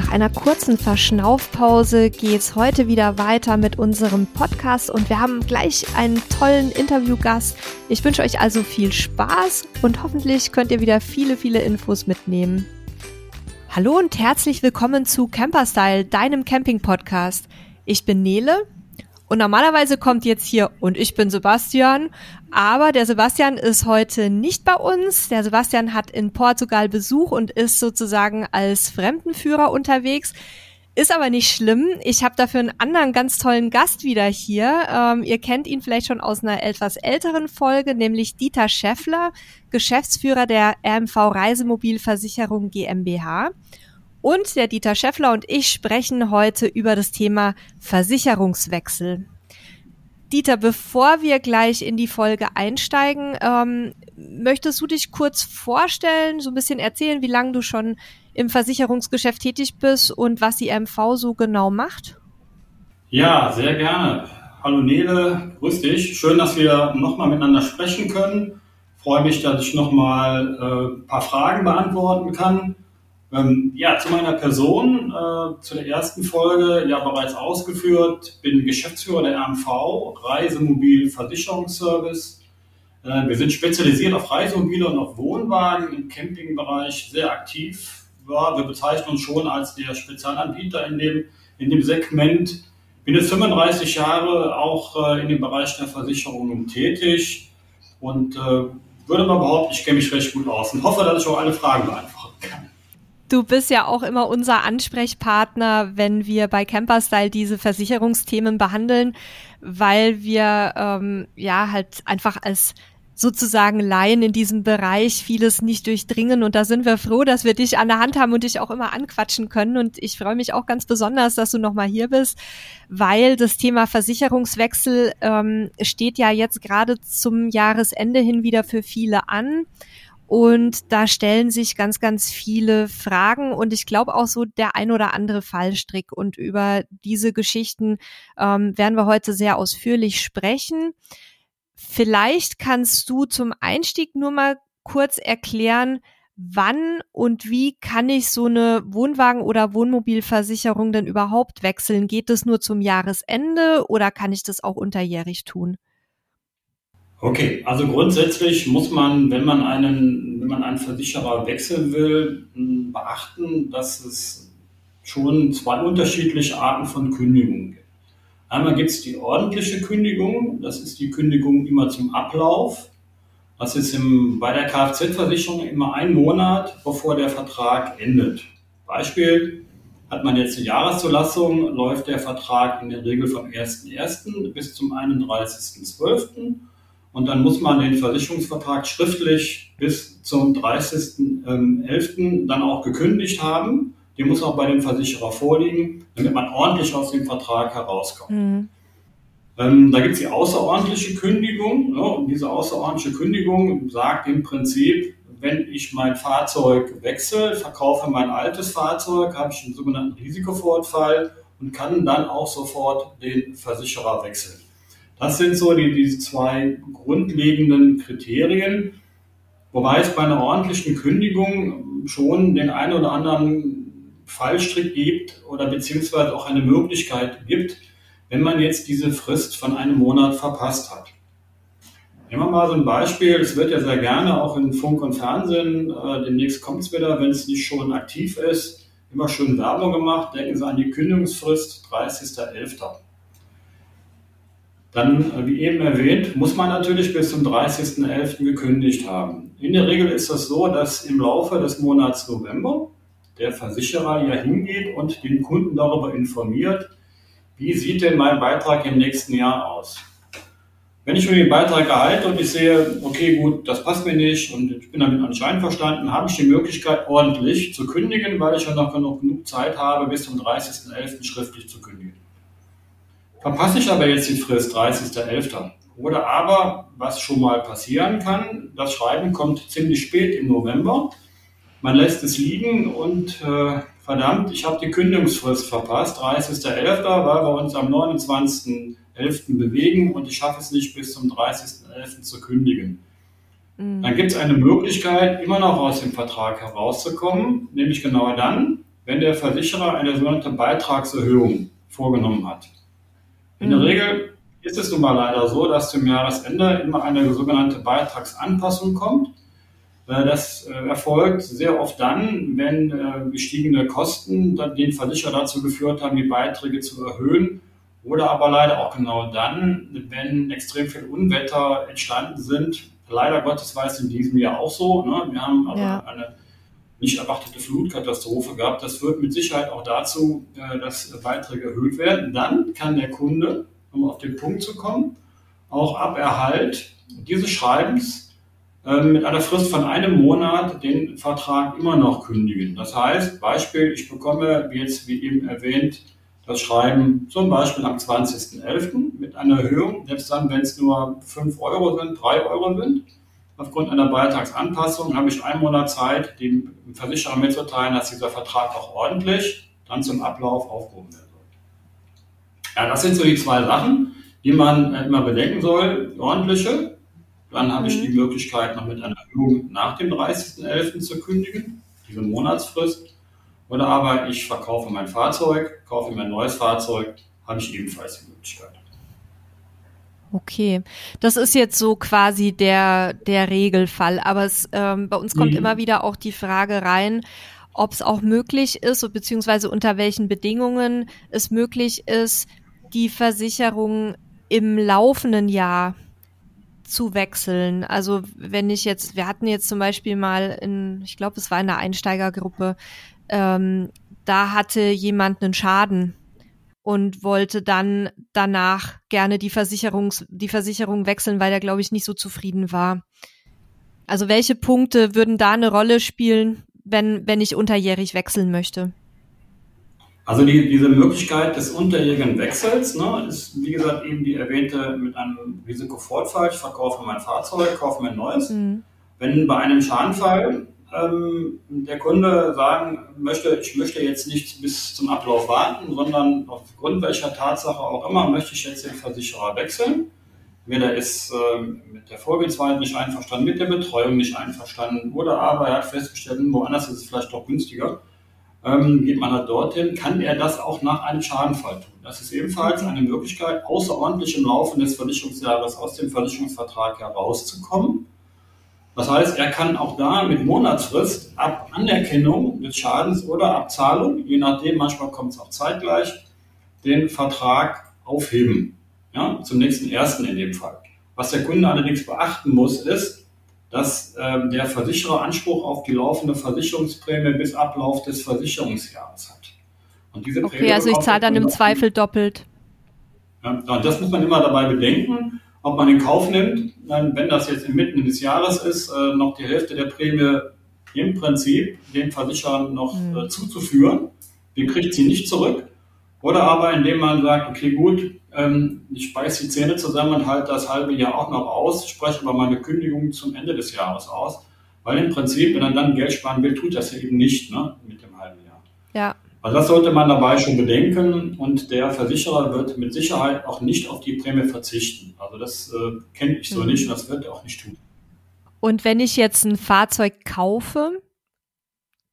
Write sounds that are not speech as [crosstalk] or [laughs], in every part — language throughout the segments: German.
Nach einer kurzen Verschnaufpause geht's heute wieder weiter mit unserem Podcast und wir haben gleich einen tollen Interviewgast. Ich wünsche euch also viel Spaß und hoffentlich könnt ihr wieder viele, viele Infos mitnehmen. Hallo und herzlich willkommen zu Camperstyle, deinem Camping-Podcast. Ich bin Nele und normalerweise kommt jetzt hier und ich bin Sebastian, aber der Sebastian ist heute nicht bei uns. Der Sebastian hat in Portugal Besuch und ist sozusagen als Fremdenführer unterwegs. Ist aber nicht schlimm. Ich habe dafür einen anderen ganz tollen Gast wieder hier. Ähm, ihr kennt ihn vielleicht schon aus einer etwas älteren Folge, nämlich Dieter Scheffler, Geschäftsführer der RMV Reisemobilversicherung GmbH. Und der Dieter Scheffler und ich sprechen heute über das Thema Versicherungswechsel. Dieter, bevor wir gleich in die Folge einsteigen, ähm, möchtest du dich kurz vorstellen, so ein bisschen erzählen, wie lange du schon im Versicherungsgeschäft tätig bist und was die MV so genau macht? Ja, sehr gerne. Hallo Nele, grüß dich. Schön, dass wir nochmal miteinander sprechen können. freue mich, dass ich nochmal äh, ein paar Fragen beantworten kann. Ähm, ja, zu meiner Person, äh, zu der ersten Folge, ja bereits ausgeführt, bin Geschäftsführer der RMV, Reisemobil Versicherungsservice. Äh, wir sind spezialisiert auf Reisemobile und auf Wohnwagen im Campingbereich sehr aktiv. Ja, wir bezeichnen uns schon als der Spezialanbieter in dem, in dem Segment. Bin jetzt 35 Jahre auch äh, in dem Bereich der Versicherungen tätig und äh, würde mal behaupten, ich kenne mich recht gut aus und hoffe, dass ich auch alle Fragen beantworten kann. Du bist ja auch immer unser Ansprechpartner, wenn wir bei Camperstyle diese Versicherungsthemen behandeln, weil wir ähm, ja halt einfach als sozusagen Laien in diesem Bereich vieles nicht durchdringen. Und da sind wir froh, dass wir dich an der Hand haben und dich auch immer anquatschen können. Und ich freue mich auch ganz besonders, dass du nochmal hier bist, weil das Thema Versicherungswechsel ähm, steht ja jetzt gerade zum Jahresende hin wieder für viele an. Und da stellen sich ganz, ganz viele Fragen und ich glaube auch so der ein oder andere Fallstrick. Und über diese Geschichten ähm, werden wir heute sehr ausführlich sprechen. Vielleicht kannst du zum Einstieg nur mal kurz erklären, wann und wie kann ich so eine Wohnwagen- oder Wohnmobilversicherung denn überhaupt wechseln? Geht es nur zum Jahresende oder kann ich das auch unterjährig tun? Okay, also grundsätzlich muss man, wenn man einen, wenn man einen Versicherer wechseln will, beachten, dass es schon zwei unterschiedliche Arten von Kündigungen gibt. Einmal gibt es die ordentliche Kündigung, das ist die Kündigung immer zum Ablauf. Das ist im, bei der Kfz-Versicherung immer ein Monat, bevor der Vertrag endet. Beispiel, hat man jetzt eine Jahreszulassung, läuft der Vertrag in der Regel vom 1.1. bis zum 31.12. Und dann muss man den Versicherungsvertrag schriftlich bis zum 30.11. dann auch gekündigt haben. Die muss auch bei dem Versicherer vorliegen, damit man ordentlich aus dem Vertrag herauskommt. Mhm. Ähm, da gibt es die außerordentliche Kündigung. Ne? Und diese außerordentliche Kündigung sagt im Prinzip, wenn ich mein Fahrzeug wechsle, verkaufe mein altes Fahrzeug, habe ich einen sogenannten Risikovorfall und kann dann auch sofort den Versicherer wechseln. Das sind so die, die zwei grundlegenden Kriterien, wobei es bei einer ordentlichen Kündigung schon den einen oder anderen Fallstrick gibt oder beziehungsweise auch eine Möglichkeit gibt, wenn man jetzt diese Frist von einem Monat verpasst hat. Nehmen wir mal so ein Beispiel, es wird ja sehr gerne auch in Funk und Fernsehen, äh, demnächst kommt es wieder, wenn es nicht schon aktiv ist, immer schön Werbung gemacht, denken Sie an die Kündigungsfrist 30.11. Dann, wie eben erwähnt, muss man natürlich bis zum 30.11. gekündigt haben. In der Regel ist das so, dass im Laufe des Monats November der Versicherer ja hingeht und den Kunden darüber informiert, wie sieht denn mein Beitrag im nächsten Jahr aus. Wenn ich mir den Beitrag erhalte und ich sehe, okay, gut, das passt mir nicht und ich bin damit noch nicht einverstanden, habe ich die Möglichkeit, ordentlich zu kündigen, weil ich ja noch genug Zeit habe, bis zum 30.11. schriftlich zu kündigen. Verpasse ich aber jetzt die Frist 30.11. Oder aber, was schon mal passieren kann, das Schreiben kommt ziemlich spät im November. Man lässt es liegen und äh, verdammt, ich habe die Kündigungsfrist verpasst, 30.11., weil wir uns am 29.11. bewegen und ich schaffe es nicht bis zum 30.11. zu kündigen. Mhm. Dann gibt es eine Möglichkeit, immer noch aus dem Vertrag herauszukommen, nämlich genau dann, wenn der Versicherer eine sogenannte Beitragserhöhung vorgenommen hat. In mhm. der Regel ist es nun mal leider so, dass zum Jahresende immer eine sogenannte Beitragsanpassung kommt. Äh, das äh, erfolgt sehr oft dann, wenn äh, gestiegene Kosten den Versicherer dazu geführt haben, die Beiträge zu erhöhen. Oder aber leider auch genau dann, wenn extrem viel Unwetter entstanden sind. Leider Gottes war es in diesem Jahr auch so. Ne? Wir haben also ja. eine nicht erwartete Flutkatastrophe gehabt. Das führt mit Sicherheit auch dazu, dass Beiträge erhöht werden. Dann kann der Kunde, um auf den Punkt zu kommen, auch ab Erhalt dieses Schreibens ähm, mit einer Frist von einem Monat den Vertrag immer noch kündigen. Das heißt, Beispiel, ich bekomme, jetzt wie eben erwähnt, das Schreiben zum Beispiel am 20.11. mit einer Erhöhung, selbst dann, wenn es nur 5 Euro sind, 3 Euro sind. Aufgrund einer Beitragsanpassung habe ich einen Monat Zeit, dem Versicherer mitzuteilen, dass dieser Vertrag auch ordentlich dann zum Ablauf aufgehoben werden soll. Ja, das sind so die zwei Sachen, die man immer bedenken soll. Die ordentliche dann habe ich die mhm. Möglichkeit, noch mit einer Erhöhung nach dem 30.11. zu kündigen, diese Monatsfrist. Oder aber ich verkaufe mein Fahrzeug, kaufe mir ein neues Fahrzeug, habe ich ebenfalls die Möglichkeit. Okay, das ist jetzt so quasi der, der Regelfall, aber es, ähm, bei uns kommt mhm. immer wieder auch die Frage rein, ob es auch möglich ist, beziehungsweise unter welchen Bedingungen es möglich ist, die Versicherung im laufenden Jahr zu wechseln. Also wenn ich jetzt, wir hatten jetzt zum Beispiel mal in, ich glaube, es war in der Einsteigergruppe, ähm, da hatte jemand einen Schaden und wollte dann danach gerne die Versicherungs, die Versicherung wechseln, weil er, glaube ich, nicht so zufrieden war. Also welche Punkte würden da eine Rolle spielen, wenn, wenn ich unterjährig wechseln möchte? Also die, diese Möglichkeit des unterjährigen Wechsels ne, ist, wie gesagt, eben die erwähnte mit einem Risikofortfall. Ich verkaufe mein Fahrzeug, kaufe mir ein neues. Mhm. Wenn bei einem Schadenfall ähm, der Kunde sagen möchte, ich möchte jetzt nicht bis zum Ablauf warten, sondern aufgrund welcher Tatsache auch immer möchte ich jetzt den Versicherer wechseln. Entweder ist äh, mit der Vorgehensweise nicht einverstanden, mit der Betreuung nicht einverstanden oder aber er hat festgestellt, woanders ist es vielleicht doch günstiger ähm, geht man halt dorthin, kann er das auch nach einem Schadenfall tun. Das ist ebenfalls eine Möglichkeit, außerordentlich im Laufe des Versicherungsjahres aus dem Versicherungsvertrag herauszukommen. Das heißt, er kann auch da mit Monatsfrist ab Anerkennung des Schadens oder Abzahlung, je nachdem, manchmal kommt es auch zeitgleich, den Vertrag aufheben. Ja, zum nächsten ersten in dem Fall. Was der Kunde allerdings beachten muss, ist, dass ähm, der Versicherer Anspruch auf die laufende Versicherungsprämie bis Ablauf des Versicherungsjahres hat. Und diese okay, Prämie also ich zahle dann im Zweifel doppelt. Ja, das muss man immer dabei bedenken, ob man in Kauf nimmt, wenn das jetzt inmitten des Jahres ist, äh, noch die Hälfte der Prämie im Prinzip dem Versicherer noch mhm. äh, zuzuführen. Den kriegt sie nicht zurück. Oder aber indem man sagt, okay, gut, ähm, ich speise die Zähne zusammen und halte das halbe Jahr auch noch aus, spreche aber meine Kündigung zum Ende des Jahres aus. Weil im Prinzip, wenn er dann Geld sparen will, tut das ja eben nicht ne, mit dem halben Jahr. Ja. Also das sollte man dabei schon bedenken und der Versicherer wird mit Sicherheit auch nicht auf die Prämie verzichten. Also das äh, kenne ich so mhm. nicht und das wird er auch nicht tun. Und wenn ich jetzt ein Fahrzeug kaufe,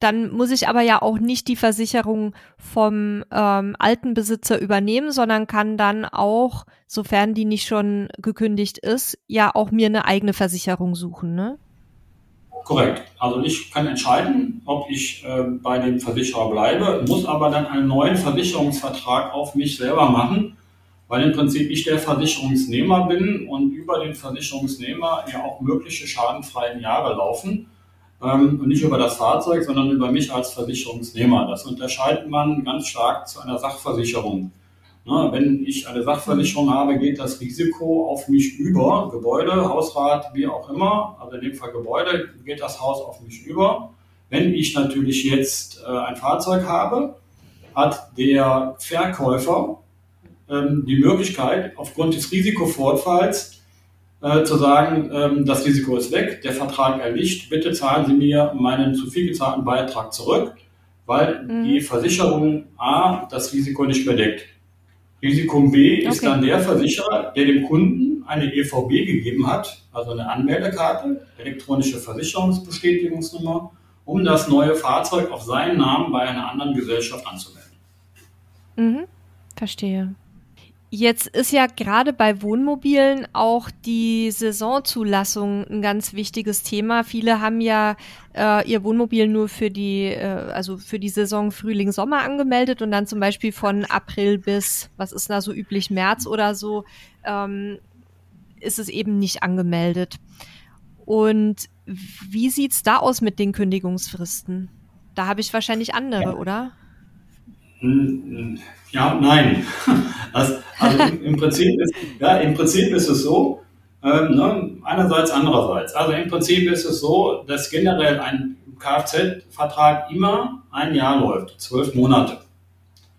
dann muss ich aber ja auch nicht die Versicherung vom ähm, alten Besitzer übernehmen, sondern kann dann auch, sofern die nicht schon gekündigt ist, ja auch mir eine eigene Versicherung suchen, ne? Korrekt. Also ich kann entscheiden, ob ich äh, bei dem Versicherer bleibe, muss aber dann einen neuen Versicherungsvertrag auf mich selber machen, weil im Prinzip ich der Versicherungsnehmer bin und über den Versicherungsnehmer ja auch mögliche schadenfreien Jahre laufen ähm, und nicht über das Fahrzeug, sondern über mich als Versicherungsnehmer. Das unterscheidet man ganz stark zu einer Sachversicherung. Na, wenn ich eine Sachversicherung habe, geht das Risiko auf mich über, Gebäude, Hausrat, wie auch immer, also in dem Fall Gebäude, geht das Haus auf mich über. Wenn ich natürlich jetzt äh, ein Fahrzeug habe, hat der Verkäufer ähm, die Möglichkeit, aufgrund des Risikofortfalls äh, zu sagen, ähm, das Risiko ist weg, der Vertrag erlischt, bitte zahlen Sie mir meinen zu viel gezahlten Beitrag zurück, weil mhm. die Versicherung A das Risiko nicht mehr deckt. Risiko B okay. ist dann der Versicherer, der dem Kunden eine EVB gegeben hat, also eine Anmeldekarte, elektronische Versicherungsbestätigungsnummer um das neue Fahrzeug auf seinen Namen bei einer anderen Gesellschaft anzumelden. Mhm, verstehe. Jetzt ist ja gerade bei Wohnmobilen auch die Saisonzulassung ein ganz wichtiges Thema. Viele haben ja äh, ihr Wohnmobil nur für die, äh, also für die Saison Frühling, Sommer angemeldet und dann zum Beispiel von April bis, was ist da so üblich, März oder so, ähm, ist es eben nicht angemeldet. Und wie sieht's da aus mit den Kündigungsfristen? Da habe ich wahrscheinlich andere, ja. oder? Ja, nein. [laughs] Also, also im, im, Prinzip ist, ja, im Prinzip ist es so, ähm, ne, einerseits, andererseits. Also im Prinzip ist es so, dass generell ein Kfz-Vertrag immer ein Jahr läuft, zwölf Monate.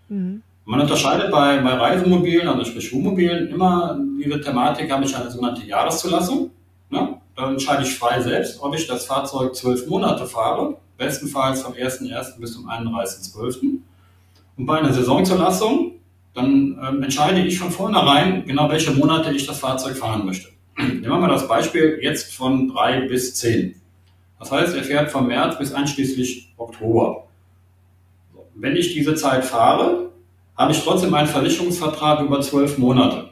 Mhm. Man unterscheidet bei, bei Reisemobilen, also sprich Wohnmobilen, immer diese Thematik, habe ich eine sogenannte Jahreszulassung. Ne? Dann entscheide ich frei selbst, ob ich das Fahrzeug zwölf Monate fahre, bestenfalls vom 1.1. bis zum 31.12. Und bei einer Saisonzulassung, dann ähm, entscheide ich von vornherein genau, welche Monate ich das Fahrzeug fahren möchte. [clears throat] Nehmen wir mal das Beispiel jetzt von drei bis zehn. Das heißt, er fährt vom März bis einschließlich Oktober. Wenn ich diese Zeit fahre, habe ich trotzdem einen Versicherungsvertrag über zwölf Monate.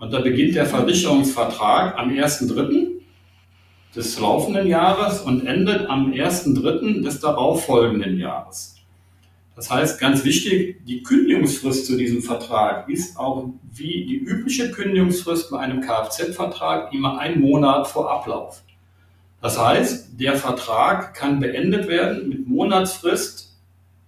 Und da beginnt der Versicherungsvertrag am 1.3. des laufenden Jahres und endet am 1.3. des darauffolgenden Jahres. Das heißt, ganz wichtig, die Kündigungsfrist zu diesem Vertrag ist auch wie die übliche Kündigungsfrist bei einem Kfz-Vertrag immer ein Monat vor Ablauf. Das heißt, der Vertrag kann beendet werden mit Monatsfrist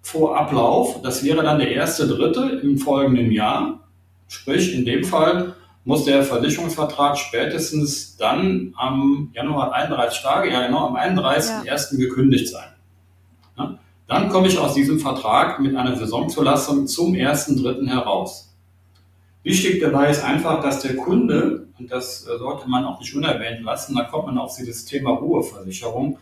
vor Ablauf. Das wäre dann der erste Dritte im folgenden Jahr. Sprich, in dem Fall muss der Versicherungsvertrag spätestens dann am Januar 31 Tage, ja genau, am 31.01. Ja. gekündigt sein. Dann komme ich aus diesem Vertrag mit einer Saisonzulassung zum 1.3. heraus. Wichtig dabei ist einfach, dass der Kunde, und das äh, sollte man auch nicht unerwähnt lassen, da kommt man auf dieses Thema Ruheversicherung,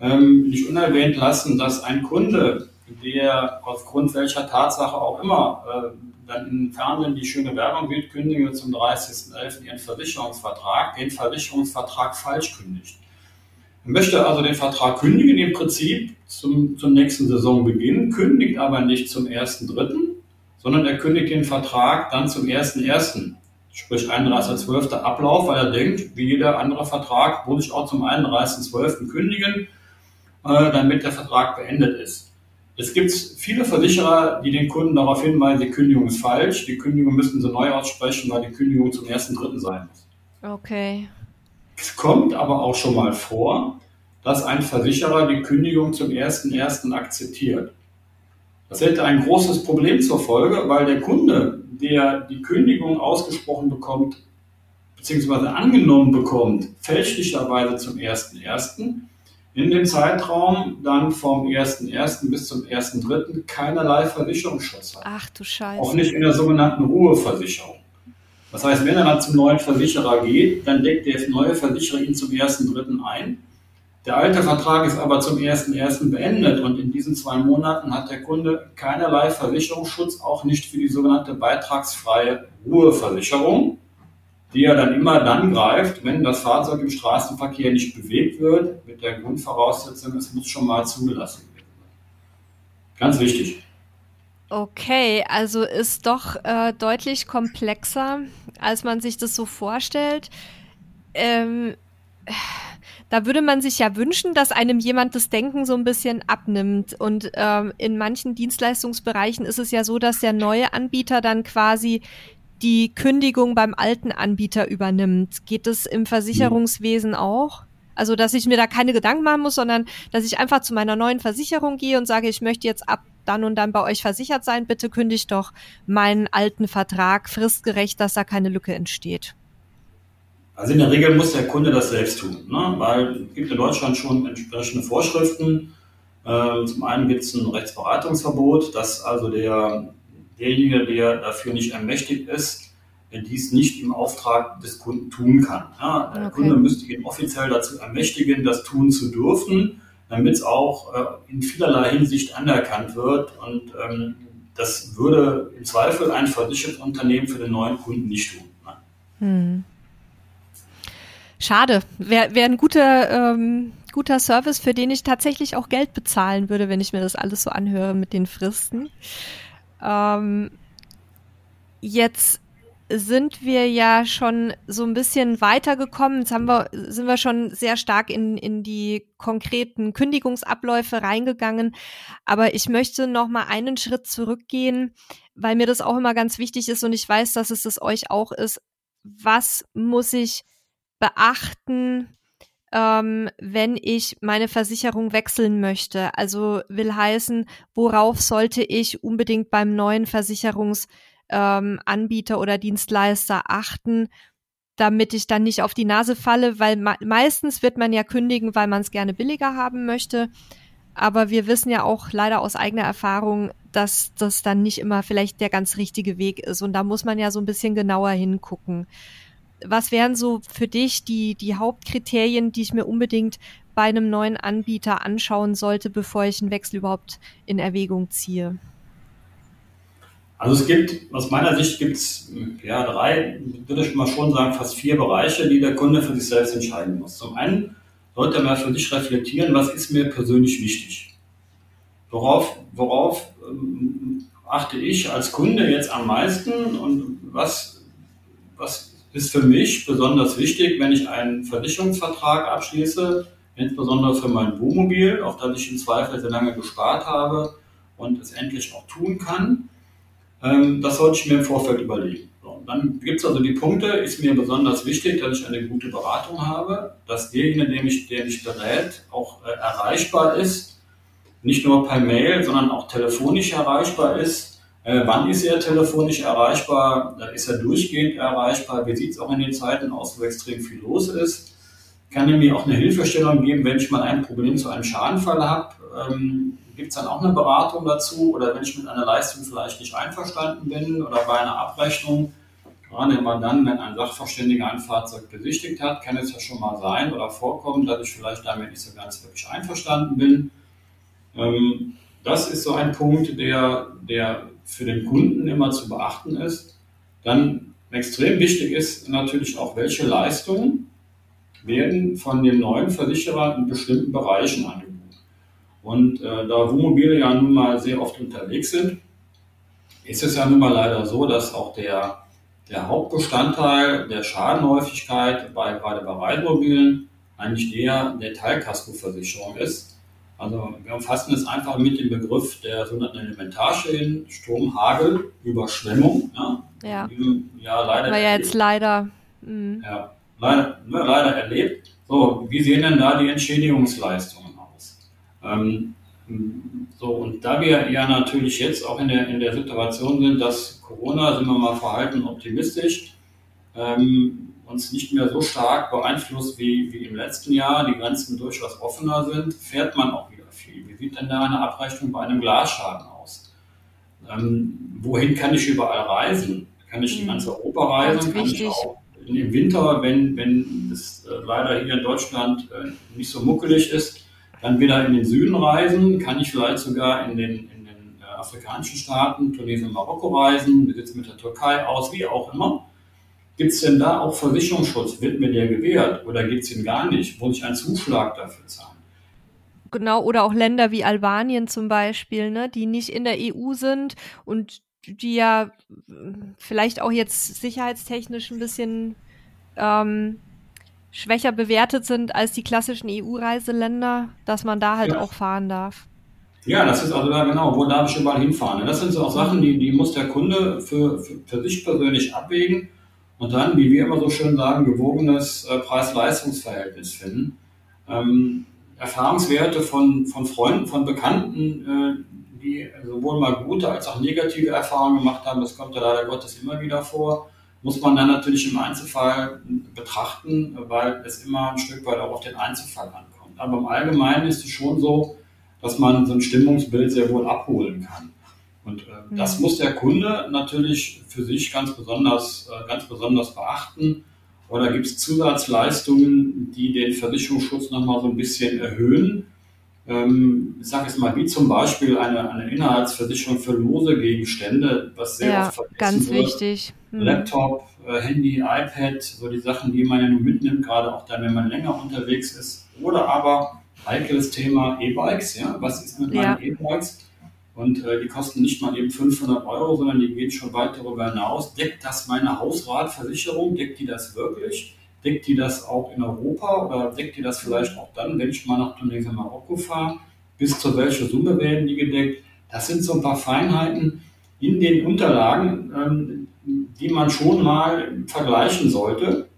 ähm, nicht unerwähnt lassen, dass ein Kunde, der aufgrund welcher Tatsache auch immer äh, dann im Fernsehen die schöne Werbung wird, kündige zum 30.11. ihren Versicherungsvertrag, den Versicherungsvertrag falsch kündigt. Möchte also den Vertrag kündigen im Prinzip zum, zum nächsten Saisonbeginn, kündigt aber nicht zum 1.3., sondern er kündigt den Vertrag dann zum 1.1., sprich 31.12. Ablauf, weil er denkt, wie jeder andere Vertrag, muss ich auch zum 31.12. kündigen, äh, damit der Vertrag beendet ist. Es gibt viele Versicherer, die den Kunden darauf hinweisen, die Kündigung ist falsch, die Kündigung müssen sie neu aussprechen, weil die Kündigung zum 1.3. sein muss. Okay. Es kommt aber auch schon mal vor, dass ein Versicherer die Kündigung zum 1.1. akzeptiert. Das hätte ein großes Problem zur Folge, weil der Kunde, der die Kündigung ausgesprochen bekommt, beziehungsweise angenommen bekommt, fälschlicherweise zum 1.1., in dem Zeitraum dann vom 1.1. bis zum 1.3. keinerlei Versicherungsschutz hat. Ach du Scheiße. Auch nicht in der sogenannten Ruheversicherung. Das heißt, wenn er dann zum neuen Versicherer geht, dann deckt der neue Versicherer ihn zum 1.3. ein. Der alte Vertrag ist aber zum 1.1. beendet und in diesen zwei Monaten hat der Kunde keinerlei Versicherungsschutz, auch nicht für die sogenannte beitragsfreie Ruheversicherung, die er dann immer dann greift, wenn das Fahrzeug im Straßenverkehr nicht bewegt wird, mit der Grundvoraussetzung, es muss schon mal zugelassen werden. Ganz wichtig. Okay, also ist doch äh, deutlich komplexer, als man sich das so vorstellt. Ähm, da würde man sich ja wünschen, dass einem jemand das Denken so ein bisschen abnimmt. Und ähm, in manchen Dienstleistungsbereichen ist es ja so, dass der neue Anbieter dann quasi die Kündigung beim alten Anbieter übernimmt. Geht das im Versicherungswesen auch? Also, dass ich mir da keine Gedanken machen muss, sondern dass ich einfach zu meiner neuen Versicherung gehe und sage, ich möchte jetzt ab dann und dann bei euch versichert sein, bitte kündigt doch meinen alten Vertrag fristgerecht, dass da keine Lücke entsteht. Also in der Regel muss der Kunde das selbst tun, ne? weil es gibt in Deutschland schon entsprechende Vorschriften. Ähm, zum einen gibt es ein Rechtsberatungsverbot, dass also der, derjenige, der dafür nicht ermächtigt ist, dies nicht im Auftrag des Kunden tun kann. Ja, der okay. Kunde müsste ihn offiziell dazu ermächtigen, das tun zu dürfen damit es auch äh, in vielerlei Hinsicht anerkannt wird. Und ähm, das würde im Zweifel ein Versicherungsunternehmen für den neuen Kunden nicht tun. Hm. Schade. Wäre wär ein guter, ähm, guter Service, für den ich tatsächlich auch Geld bezahlen würde, wenn ich mir das alles so anhöre mit den Fristen. Ähm, jetzt sind wir ja schon so ein bisschen weitergekommen. Jetzt haben wir, sind wir schon sehr stark in, in die konkreten Kündigungsabläufe reingegangen. Aber ich möchte noch mal einen Schritt zurückgehen, weil mir das auch immer ganz wichtig ist und ich weiß, dass es das euch auch ist. Was muss ich beachten, ähm, wenn ich meine Versicherung wechseln möchte? Also will heißen, worauf sollte ich unbedingt beim neuen Versicherungs ähm, Anbieter oder Dienstleister achten, damit ich dann nicht auf die Nase falle, weil me meistens wird man ja kündigen, weil man es gerne billiger haben möchte. Aber wir wissen ja auch leider aus eigener Erfahrung, dass das dann nicht immer vielleicht der ganz richtige Weg ist. Und da muss man ja so ein bisschen genauer hingucken. Was wären so für dich die, die Hauptkriterien, die ich mir unbedingt bei einem neuen Anbieter anschauen sollte, bevor ich einen Wechsel überhaupt in Erwägung ziehe? Also es gibt, aus meiner Sicht gibt es ja drei, würde ich mal schon sagen, fast vier Bereiche, die der Kunde für sich selbst entscheiden muss. Zum einen sollte man für sich reflektieren, was ist mir persönlich wichtig? Worauf, worauf ähm, achte ich als Kunde jetzt am meisten und was, was ist für mich besonders wichtig, wenn ich einen Versicherungsvertrag abschließe, insbesondere für mein Wohnmobil, auf das ich im Zweifel sehr lange gespart habe und es endlich auch tun kann ähm, das sollte ich mir im Vorfeld überlegen. So, dann gibt es also die Punkte, ist mir besonders wichtig, dass ich eine gute Beratung habe, dass derjenige, der mich, der mich berät, auch äh, erreichbar ist, nicht nur per Mail, sondern auch telefonisch erreichbar ist. Äh, wann ist er telefonisch erreichbar? Ist er durchgehend erreichbar? Wie sieht es auch in den Zeiten aus, wo extrem viel los ist? Kann er mir auch eine Hilfestellung geben, wenn ich mal ein Problem zu einem Schadenfall habe? Ähm, gibt es dann auch eine Beratung dazu oder wenn ich mit einer Leistung vielleicht nicht einverstanden bin oder bei einer Abrechnung, gerade immer dann, wenn ein Sachverständiger ein Fahrzeug besichtigt hat, kann es ja schon mal sein oder vorkommen, dass ich vielleicht damit nicht so ganz wirklich einverstanden bin. Ähm, das ist so ein Punkt, der, der für den Kunden immer zu beachten ist. Dann extrem wichtig ist natürlich auch, welche Leistungen werden von dem neuen Versicherer in bestimmten Bereichen angeboten. Und äh, da Wohnmobile ja nun mal sehr oft unterwegs sind, ist es ja nun mal leider so, dass auch der, der Hauptbestandteil der Schadenhäufigkeit bei, gerade bei Reitmobilen eigentlich der, der Teilkaskoversicherung ist. Also wir umfassen es einfach mit dem Begriff der sogenannten Elementarschäden, Sturm, Hagel, Überschwemmung. Ja, ja. ja leider. War ja jetzt leider. Mh. Ja, leider, ne, leider erlebt. So, wie sehen denn da die Entschädigungsleistungen? Ähm, so, und da wir ja natürlich jetzt auch in der, in der Situation sind, dass Corona, sind wir mal verhalten optimistisch, ähm, uns nicht mehr so stark beeinflusst wie, wie im letzten Jahr, die Grenzen durchaus offener sind, fährt man auch wieder viel. Wie sieht denn da eine Abrechnung bei einem Glasschaden aus? Ähm, wohin kann ich überall reisen? Kann ich in mhm. ganz Europa reisen? Kann ich auch im Winter, wenn, wenn es äh, leider hier in Deutschland äh, nicht so muckelig ist, dann wieder in den Süden reisen, kann ich vielleicht sogar in den, in den äh, afrikanischen Staaten, Tunesien, Marokko reisen, wie mit der Türkei aus, wie auch immer. Gibt es denn da auch Versicherungsschutz? Wird mir der gewährt oder gibt es ihn gar nicht? Muss ich einen Zuschlag dafür zahlen? Genau, oder auch Länder wie Albanien zum Beispiel, ne, die nicht in der EU sind und die ja vielleicht auch jetzt sicherheitstechnisch ein bisschen ähm, schwächer bewertet sind als die klassischen EU-Reiseländer, dass man da halt ja. auch fahren darf. Ja, das ist also da genau, wo darf ich überall hinfahren? Das sind so auch Sachen, die, die muss der Kunde für, für, für sich persönlich abwägen und dann, wie wir immer so schön sagen, gewogenes äh, Preis-Leistungs-Verhältnis finden. Ähm, Erfahrungswerte von, von Freunden, von Bekannten, äh, die sowohl mal gute als auch negative Erfahrungen gemacht haben, das kommt ja leider Gottes immer wieder vor muss man dann natürlich im Einzelfall betrachten, weil es immer ein Stück weit auch auf den Einzelfall ankommt. Aber im Allgemeinen ist es schon so, dass man so ein Stimmungsbild sehr wohl abholen kann. Und äh, mhm. das muss der Kunde natürlich für sich ganz besonders, äh, ganz besonders beachten. Oder gibt es Zusatzleistungen, die den Versicherungsschutz nochmal so ein bisschen erhöhen? Ähm, ich sage jetzt mal, wie zum Beispiel eine, eine Inhaltsversicherung für lose Gegenstände, was sehr ja, oft vergessen ganz wird. wichtig. Hm. Laptop, äh, Handy, iPad, so die Sachen, die man ja nur mitnimmt, gerade auch dann, wenn man länger unterwegs ist. Oder aber heikles Thema E-Bikes, ja, was ist mit Ja. meinen E-Bikes? Und äh, die kosten nicht mal eben 500 Euro, sondern die gehen schon weit darüber hinaus. Deckt das meine Hausratversicherung? Deckt die das wirklich? Deckt die das auch in Europa oder deckt die das vielleicht auch dann, wenn ich mal nach Tunesien, Marokko fahre? Bis zu welcher Summe werden die gedeckt? Das sind so ein paar Feinheiten in den Unterlagen, ähm, die man schon mal vergleichen sollte,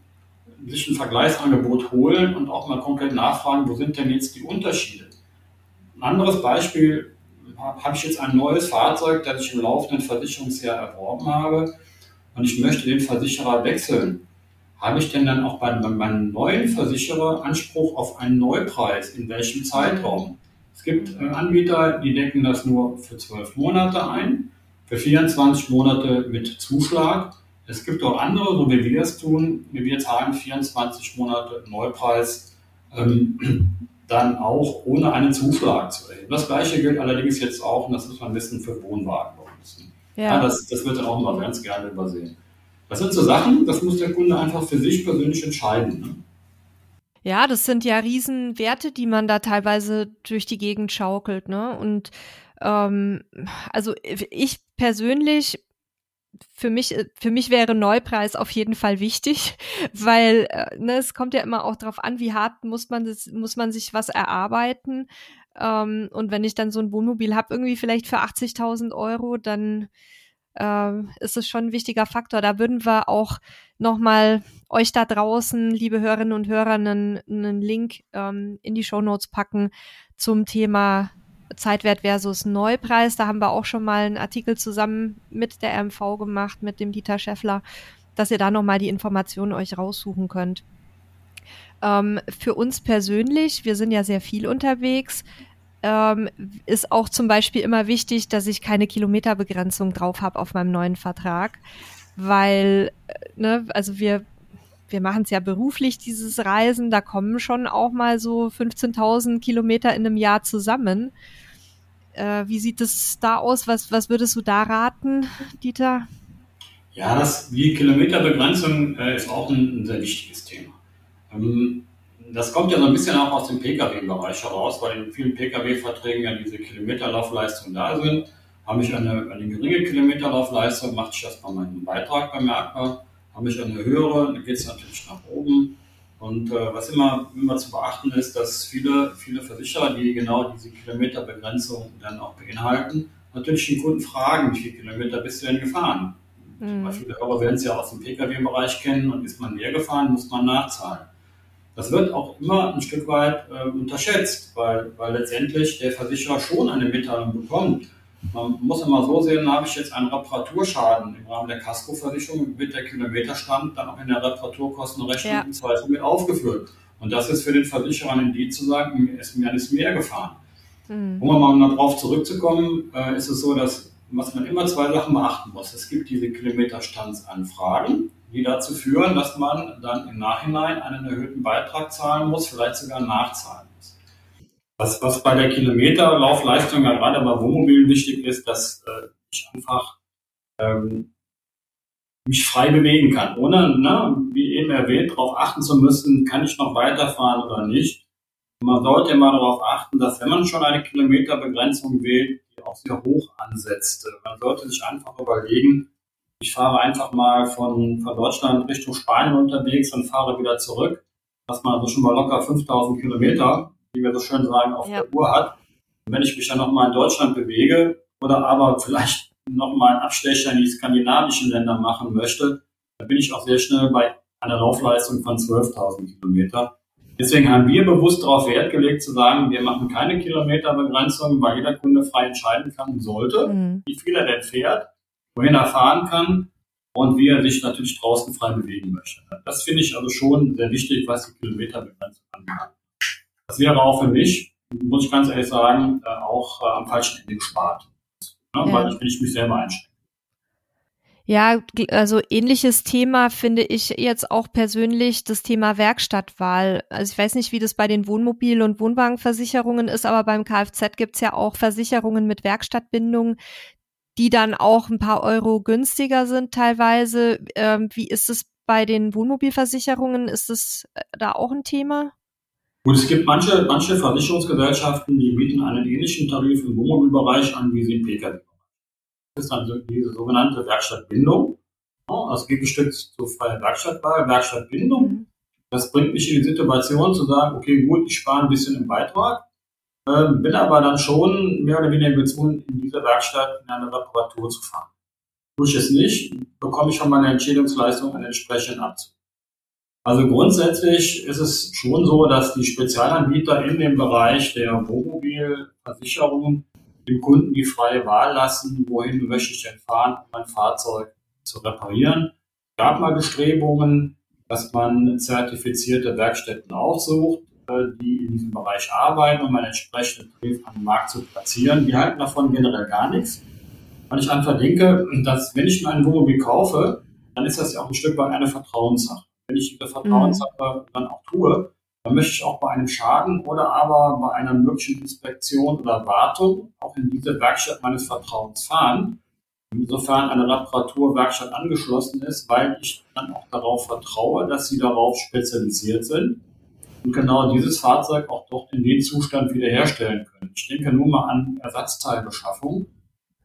sich ein Vergleichsangebot holen und auch mal konkret nachfragen, wo sind denn jetzt die Unterschiede? Ein anderes Beispiel, habe ich jetzt ein neues Fahrzeug, das ich im laufenden Versicherungsjahr erworben habe und ich möchte den Versicherer wechseln. Habe ich denn dann auch bei meinem neuen Versicherer Anspruch auf einen Neupreis? In welchem Zeitraum? Es gibt äh, Anbieter, die decken das nur für zwölf Monate ein, für 24 Monate mit Zuschlag. Es gibt auch andere, so wie wir es tun. Wir zahlen 24 Monate Neupreis, ähm, [clears throat] dann auch ohne einen Zuschlag zu erheben. Das gleiche gilt allerdings jetzt auch, und das muss man wissen, für Wohnwagen bei uns. Ja, Ja, das, das wird dann auch immer ganz gerne übersehen. Das sind so Sachen, das muss der Kunde einfach für sich persönlich entscheiden. Ne? ja, das sind ja Riesenwerte, die man da teilweise durch die Gegend schaukelt, ne? Und ähm, also ich persönlich für mich, für mich wäre Neupreis auf jeden Fall wichtig, [laughs] weil äh, ne, es kommt ja immer auch darauf an, wie hart muss man das, muss man sich was erarbeiten. Ähm, und wenn ich dann so ein Wohnmobil habe, irgendwie vielleicht für 80.000 Euro, dann ähm, ist es schon ein wichtiger Faktor. Da würden wir auch nochmal euch da draußen, liebe Hörerinnen und Hörer, einen, einen Link ähm, in die Show Notes packen zum Thema Zeitwert versus Neupreis. Da haben wir auch schon mal einen Artikel zusammen mit der MV gemacht, mit dem Dieter Schäffler, dass ihr da nochmal die Informationen euch raussuchen könnt. Ähm, für uns persönlich, wir sind ja sehr viel unterwegs, ähm, ist auch zum Beispiel immer wichtig, dass ich keine Kilometerbegrenzung drauf habe auf meinem neuen Vertrag, weil, äh, ne, also wir wir machen es ja beruflich, dieses Reisen, da kommen schon auch mal so 15.000 Kilometer in einem Jahr zusammen. Äh, wie sieht es da aus? Was, was würdest du da raten, Dieter? Ja, das, die Kilometerbegrenzung äh, ist auch ein, ein, sehr wichtiges Thema. Ähm, das kommt ja so ein bisschen auch aus dem Pkw-Bereich heraus, weil in vielen Pkw-Verträgen ja diese Kilometerlaufleistungen da sind. Habe ich eine, eine geringe Kilometerlaufleistung, mache ich erstmal meinen Beitrag bemerkbar. Habe ich eine höhere, dann geht es natürlich nach oben. Und äh, was immer, immer zu beachten ist, dass viele, viele Versicherer, die genau diese Kilometerbegrenzung dann auch beinhalten, natürlich den Kunden fragen, wie viele Kilometer bist du denn gefahren? Mhm. Viele Hörer werden es ja aus dem Pkw-Bereich kennen und ist man mehr gefahren, muss man nachzahlen. Das wird auch immer ein Stück weit äh, unterschätzt, weil, weil letztendlich der Versicherer schon eine Mitteilung bekommt. Man muss immer so sehen, habe ich jetzt einen Reparaturschaden im Rahmen der Kaskoversicherung, wird der Kilometerstand dann auch in der Reparaturkostenrechnung ja. im Zweifel mit aufgeführt. Und das ist für den Versicherer ein Indiz zu sagen, ist, mir ist mehr gefahren. Mhm. Um mal darauf zurückzukommen, äh, ist es so, dass was man immer zwei Sachen beachten muss. Es gibt diese Kilometerstandsanfragen, die dazu führen, dass man dann im Nachhinein einen erhöhten Beitrag zahlen muss, vielleicht sogar nachzahlen muss. Was, was bei der Kilometerlaufleistung ja gerade bei Wohnmobilen wichtig ist, dass äh, ich einfach ähm, mich frei bewegen kann, ohne, ne, wie eben erwähnt, darauf achten zu müssen, kann ich noch weiterfahren oder nicht. Man sollte immer darauf achten, dass wenn man schon eine Kilometerbegrenzung wählt, die auch sehr hoch ansetzt. Man sollte sich einfach überlegen, ich fahre einfach mal von, von Deutschland Richtung Spanien unterwegs und fahre wieder zurück, dass man also schon mal locker 5000 Kilometer, wie wir so schön sagen, auf ja. der Uhr hat. Und wenn ich mich dann nochmal in Deutschland bewege oder aber vielleicht nochmal einen Abstecher in die skandinavischen Länder machen möchte, dann bin ich auch sehr schnell bei einer Laufleistung von 12.000 Kilometer. Deswegen haben wir bewusst darauf Wert gelegt zu sagen, wir machen keine Kilometerbegrenzung, weil jeder Kunde frei entscheiden kann und sollte, mhm. wie viel er denn fährt, wohin er fahren kann und wie er sich natürlich draußen frei bewegen möchte. Das finde ich also schon sehr wichtig, was die Kilometerbegrenzung angeht. Das wäre auch für mich, muss ich ganz ehrlich sagen, auch am falschen Ende gespart. Ne? Ja. Weil ich ich mich selber einstellen. Ja, also ähnliches Thema finde ich jetzt auch persönlich das Thema Werkstattwahl. Also ich weiß nicht, wie das bei den Wohnmobil- und Wohnwagenversicherungen ist, aber beim Kfz gibt's ja auch Versicherungen mit Werkstattbindung, die dann auch ein paar Euro günstiger sind teilweise. Ähm, wie ist es bei den Wohnmobilversicherungen? Ist das äh, da auch ein Thema? Gut, es gibt manche, manche Versicherungsgesellschaften, die bieten einen ähnlichen Tarif im Wohnmobilbereich an, wie sie im Pkw das ist dann diese sogenannte Werkstattbindung. Also gegengestützt zur freien Werkstattwahl, Werkstattbindung. Mhm. Das bringt mich in die Situation zu sagen, okay, gut, ich spare ein bisschen im Beitrag, äh, bin aber dann schon mehr oder weniger gezwungen, in dieser Werkstatt in eine Reparatur zu fahren. Tue ich es nicht, bekomme ich von meiner Entschädigungsleistung einen entsprechenden Abzug. Also grundsätzlich ist es schon so, dass die Spezialanbieter in dem Bereich der Wohnmobilversicherung dem Kunden die freie Wahl lassen, wohin möchte ich denn fahren, um mein Fahrzeug zu reparieren. Es gab mal Bestrebungen, dass man zertifizierte Werkstätten aufsucht, die in diesem Bereich arbeiten, um einen entsprechenden Tarif am Markt zu platzieren. Die halten davon generell gar nichts. Weil ich einfach denke, dass wenn ich mir ein Wohnmobil kaufe, dann ist das ja auch ein Stück weit eine Vertrauenssache. Wenn ich diese Vertrauenssache dann auch tue, dann möchte ich auch bei einem Schaden oder aber bei einer möglichen Inspektion oder Wartung auch in diese Werkstatt meines Vertrauens fahren. Insofern eine Reparaturwerkstatt angeschlossen ist, weil ich dann auch darauf vertraue, dass sie darauf spezialisiert sind und genau dieses Fahrzeug auch dort in den Zustand wiederherstellen können. Ich denke nur mal an Ersatzteilbeschaffung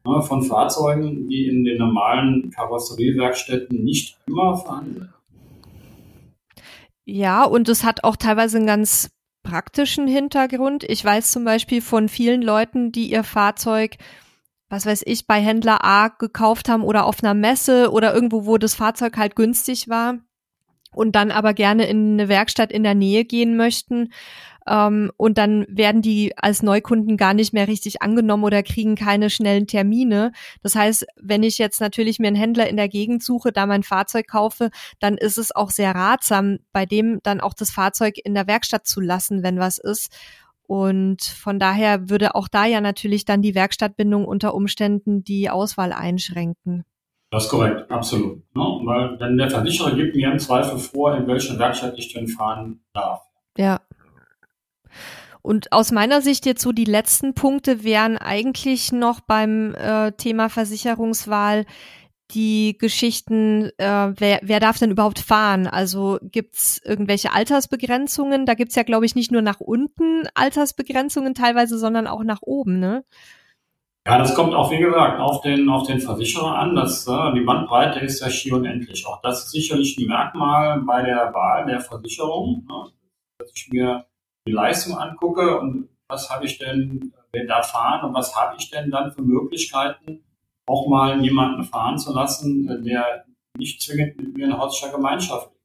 ne, von Fahrzeugen, die in den normalen Karosseriewerkstätten nicht immer vorhanden sind. Ja, und es hat auch teilweise einen ganz praktischen Hintergrund. Ich weiß zum Beispiel von vielen Leuten, die ihr Fahrzeug, was weiß ich, bei Händler A gekauft haben oder auf einer Messe oder irgendwo, wo das Fahrzeug halt günstig war und dann aber gerne in eine Werkstatt in der Nähe gehen möchten ähm, und dann werden die als Neukunden gar nicht mehr richtig angenommen oder kriegen keine schnellen Termine. Das heißt, wenn ich jetzt natürlich mir einen Händler in der Gegend suche, da mein Fahrzeug kaufe, dann ist es auch sehr ratsam, bei dem dann auch das Fahrzeug in der Werkstatt zu lassen, wenn was ist. Und von daher würde auch da ja natürlich dann die Werkstattbindung unter Umständen die Auswahl einschränken. Das ist korrekt, absolut. Ne? Weil wenn der Versicherer gibt mir im Zweifel vor, in welche Werkstatt ich denn fahren darf. Ja. Und aus meiner Sicht jetzt so die letzten Punkte wären eigentlich noch beim äh, Thema Versicherungswahl die Geschichten, äh, wer, wer darf denn überhaupt fahren? Also gibt's irgendwelche Altersbegrenzungen? Da gibt's ja, glaube ich, nicht nur nach unten Altersbegrenzungen teilweise, sondern auch nach oben, ne? Ja, das kommt auch, wie gesagt, auf den, auf den Versicherer an. Das, äh, die Bandbreite ist ja schier unendlich. Auch das ist sicherlich ein Merkmal bei der Wahl der Versicherung. Ne? Dass ich mir die Leistung angucke und was habe ich denn, wenn da fahren und was habe ich denn dann für Möglichkeiten, auch mal jemanden fahren zu lassen, der nicht zwingend mit mir in häuslicher Gemeinschaft ist.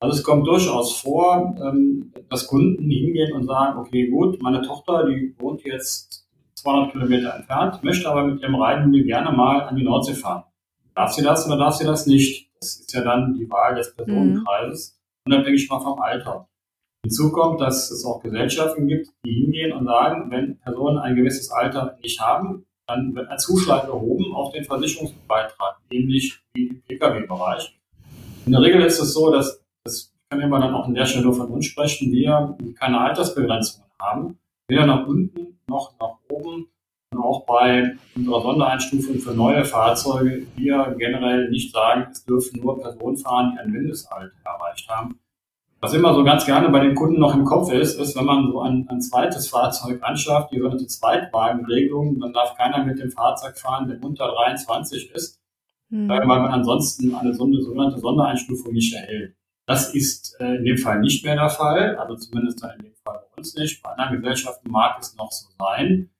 Also es kommt durchaus vor, ähm, dass Kunden hingehen und sagen, okay, gut, meine Tochter, die wohnt jetzt 200 Kilometer entfernt, möchte aber mit ihrem Reitmobil gerne mal an die Nordsee fahren. Darf sie das oder darf sie das nicht? Das ist ja dann die Wahl des Personenkreises, mhm. unabhängig mal vom Alter. Hinzu kommt, dass es auch Gesellschaften gibt, die hingehen und sagen, wenn Personen ein gewisses Alter nicht haben, dann wird ein Zuschlag erhoben auf den Versicherungsbeitrag, ähnlich wie im Pkw-Bereich. In der Regel ist es so, dass, das kann immer dann auch an der Stelle nur von uns sprechen, wir keine Altersbegrenzungen haben, weder nach unten noch nach oben. Und auch bei unserer Sondereinstufung für neue Fahrzeuge wir generell nicht sagen, es dürfen nur Personen fahren, die ein Mindestalter erreicht haben. Was immer so ganz gerne bei den Kunden noch im Kopf ist, ist, wenn man so ein, ein zweites Fahrzeug anschafft, die sogenannte Zweitwagenregelung, dann darf keiner mit dem Fahrzeug fahren, der unter 23 ist, mhm. weil man ansonsten eine sogenannte Sondereinstufung nicht erhält. Das ist äh, in dem Fall nicht mehr der Fall, also zumindest in dem uns. Bei anderen Gesellschaften mag es noch so sein.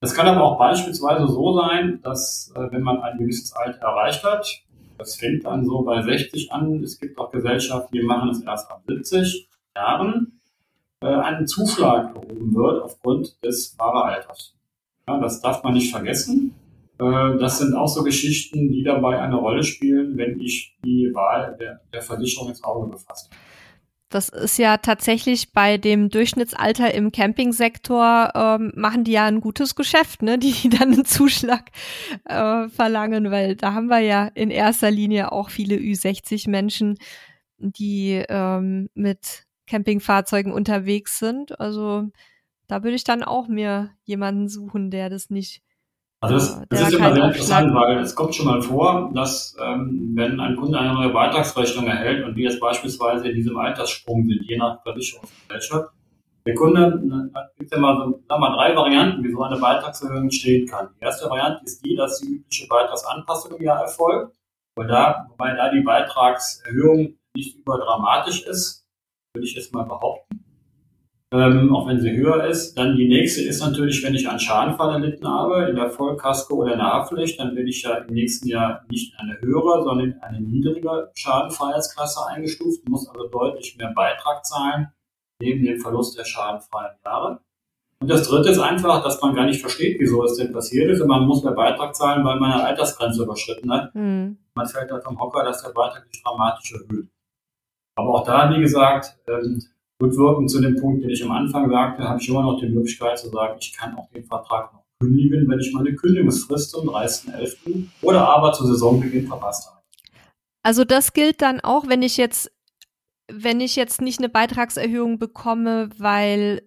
Es kann aber auch beispielsweise so sein, dass äh, wenn man ein gewisses Alter erreicht hat, das fängt dann so bei 60 an. Es gibt auch Gesellschaften, die machen es erst ab 70 Jahren, äh, einen Zuschlag erhoben wird aufgrund des Fahreralters. Ja, das darf man nicht vergessen. Äh, das sind auch so Geschichten, die dabei eine Rolle spielen, wenn ich die Wahl der, der Versicherung ins Auge gefasst habe. Das ist ja tatsächlich bei dem Durchschnittsalter im Campingsektor ähm, machen die ja ein gutes Geschäft, ne? Die [laughs] dann einen Zuschlag äh, verlangen, weil da haben wir ja in erster Linie auch viele Ü60 Menschen, die ähm, mit Campingfahrzeugen unterwegs sind. Also da würde ich dann auch mir jemanden suchen, der das nicht also das, das ist immer sehr interessant, weil es kommt schon mal vor, dass ähm, wenn ein Kunde eine neue Beitragsrechnung erhält und wir jetzt beispielsweise in diesem Alterssprung sind, je nach Versicherungsgesellschaft, der Kunde gibt ja mal so sagen wir, drei Varianten, wie so eine Beitragserhöhung entstehen kann. Die erste Variante ist die, dass die übliche Beitragsanpassung im Jahr erfolgt, weil da, wobei da die Beitragserhöhung nicht überdramatisch ist, würde ich jetzt mal behaupten ähm, auch wenn sie höher ist. Dann die nächste ist natürlich, wenn ich einen Schadenfall erlitten habe, in der Vollkasko oder in der Haftpflicht, dann werde ich ja im nächsten Jahr nicht eine höhere, sondern eine niedrige Schadenfreiheitsklasse eingestuft, muss also deutlich mehr Beitrag zahlen, neben dem Verlust der schadenfreien Jahre. Und das dritte ist einfach, dass man gar nicht versteht, wieso es denn passiert ist. Und man muss mehr Beitrag zahlen, weil man eine Altersgrenze überschritten hat. Mhm. Man fällt da vom Hocker, dass der Beitrag sich dramatisch erhöht. Aber auch da, wie gesagt, ähm, rückwirkend zu dem Punkt, den ich am Anfang sagte, habe ich immer noch die Möglichkeit zu sagen, ich kann auch den Vertrag noch kündigen, wenn ich meine Kündigungsfrist zum 30.11. oder aber zu Saisonbeginn verpasst habe. Also das gilt dann auch, wenn ich jetzt, wenn ich jetzt nicht eine Beitragserhöhung bekomme, weil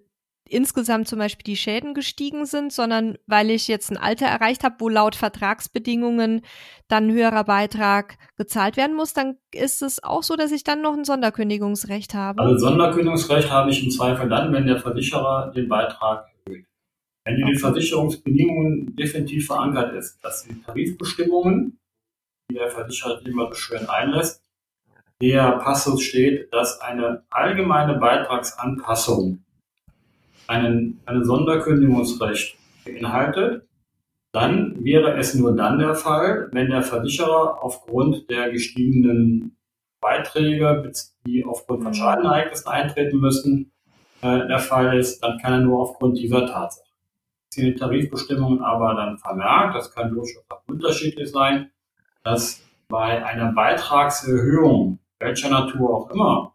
insgesamt zum Beispiel die Schäden gestiegen sind, sondern weil ich jetzt ein Alter erreicht habe, wo laut Vertragsbedingungen dann ein höherer Beitrag gezahlt werden muss, dann ist es auch so, dass ich dann noch ein Sonderkündigungsrecht habe. Also Sonderkündigungsrecht habe ich im Zweifel dann, wenn der Versicherer den Beitrag erhöht. Wenn in den Versicherungsbedingungen definitiv verankert ist, dass die Tarifbestimmungen, die der Versicherer immer schön einlässt, der Passus steht, dass eine allgemeine Beitragsanpassung einen, ein Sonderkündigungsrecht beinhaltet, dann wäre es nur dann der Fall, wenn der Versicherer aufgrund der gestiegenen Beiträge, die aufgrund von mhm. Schadenereignissen eintreten müssen, äh, der Fall ist, dann kann er nur aufgrund dieser Tatsache. Sind die Tarifbestimmungen aber dann vermerkt, das kann durchaus auch unterschiedlich sein, dass bei einer Beitragserhöhung, welcher Natur auch immer,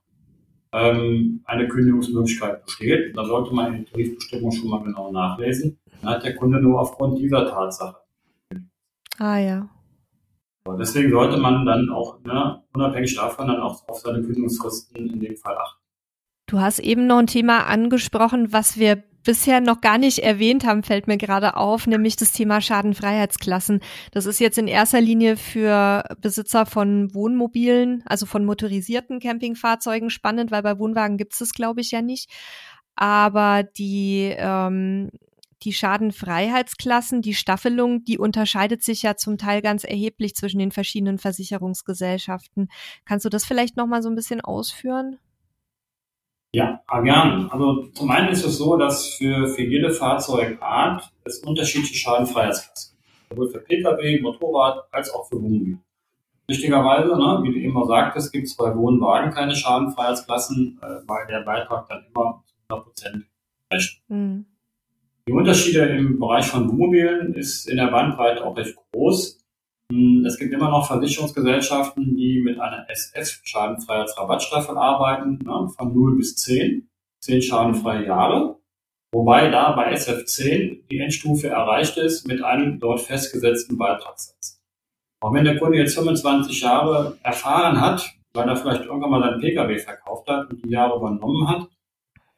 ähm, eine Kündigungsmöglichkeit besteht. Da sollte man in die Tarifbestimmung schon mal genau nachlesen. Dann hat der Kunde nur aufgrund dieser Tatsache. Ah ja. Deswegen sollte man dann auch, ne, unabhängig davon, dann auch auf seine Kündigungsfristen in dem Fall achten. Du hast eben noch ein Thema angesprochen, was wir bisher noch gar nicht erwähnt haben, fällt mir gerade auf, nämlich das Thema Schadenfreiheitsklassen. Das ist jetzt in erster Linie für Besitzer von Wohnmobilen, also von motorisierten Campingfahrzeugen spannend, weil bei Wohnwagen gibt es das, glaube ich, ja nicht. Aber die ähm, die Schadenfreiheitsklassen, die Staffelung, die unterscheidet sich ja zum Teil ganz erheblich zwischen den verschiedenen Versicherungsgesellschaften. Kannst du das vielleicht noch mal so ein bisschen ausführen? Ja, gern. Also zum einen ist es so, dass für, für jede Fahrzeugart es unterschiedliche Schadenfreiheitsklassen gibt. Sowohl für Pkw, Motorrad als auch für Wohnmobil. Richtigerweise, ne, wie du immer sagtest, gibt es bei Wohnwagen keine Schadenfreiheitsklassen, äh, weil der Beitrag dann immer zu 100 Prozent rechnet. Mhm. Die Unterschiede im Bereich von Wohnmobilen ist in der Bandbreite auch recht groß. Hm, es gibt immer noch Versicherungsgesellschaften, die mit einer SF Schadenfreiheitsrabattstaffel arbeiten, ne, von 0 bis 10, 10 schadenfreie Jahre. Wobei da bei SF10 die Endstufe erreicht ist mit einem dort festgesetzten Beitragssatz. Auch wenn der Kunde jetzt 25 Jahre erfahren hat, weil er vielleicht irgendwann mal seinen Pkw verkauft hat und die Jahre übernommen hat,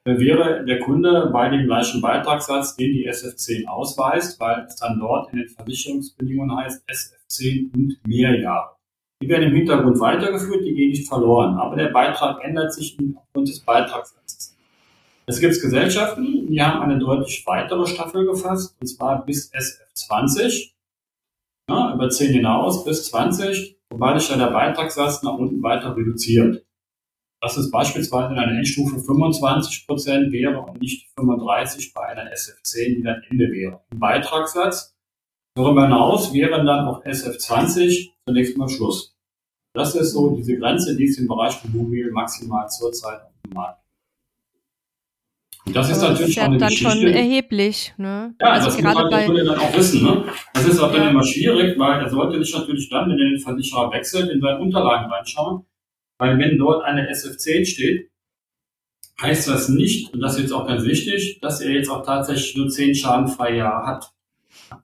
wäre der Kunde bei dem gleichen Beitragssatz, den die SF10 ausweist, weil es dann dort in den Versicherungsbedingungen heißt SF10 und mehr Jahre. Die werden im Hintergrund weitergeführt, die gehen nicht verloren, aber der Beitrag ändert sich aufgrund des Beitragssatzes. Es gibt Gesellschaften, die haben eine deutlich weitere Staffel gefasst, und zwar bis SF20, ja, über 10 hinaus bis 20, wobei sich dann der Beitragssatz nach unten weiter reduziert dass es beispielsweise in einer Endstufe 25 Prozent wäre und nicht 35 bei einer SF10, die dann Ende wäre. Im Beitragssatz. Darüber hinaus wären dann auch SF20 zunächst mal Schluss. Das ist so diese Grenze, die es im Bereich von Mobil maximal zurzeit auf dem Markt und das ist Aber natürlich das ist ja dann Geschichte. schon erheblich. Ne? Ja, also das gerade muss man bei dann auch wissen. Ne? Das ist auch ja. dann immer schwierig, weil er sollte sich natürlich dann, wenn er den Versicherer wechselt, in seine Unterlagen reinschauen weil wenn dort eine SF10 steht, heißt das nicht, und das ist jetzt auch ganz wichtig, dass er jetzt auch tatsächlich nur zehn schadenfreie Jahre hat.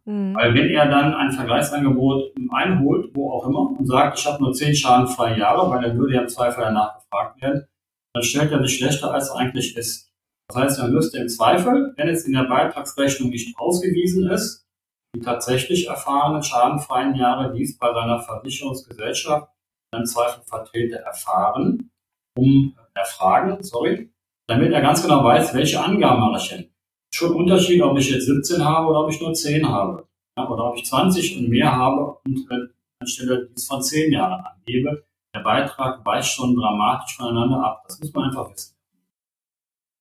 Mhm. Weil wenn er dann ein Vergleichsangebot einholt, wo auch immer, und sagt, ich habe nur zehn schadenfreie Jahre, weil er würde ja im Zweifel danach gefragt werden, dann stellt er sich schlechter, als er eigentlich ist. Das heißt, er müsste im Zweifel, wenn es in der Beitragsrechnung nicht ausgewiesen ist, die tatsächlich erfahrenen schadenfreien Jahre dies bei seiner Versicherungsgesellschaft im Zweifel Vertreter erfahren, um erfragen, sorry, damit er ganz genau weiß, welche Angaben mache ich denn. Schon Unterschied, ob ich jetzt 17 habe oder ob ich nur 10 habe. Ja, oder ob ich 20 und mehr habe und äh, anstelle dies von 10 Jahren angebe. Der Beitrag weicht schon dramatisch voneinander ab. Das muss man einfach wissen.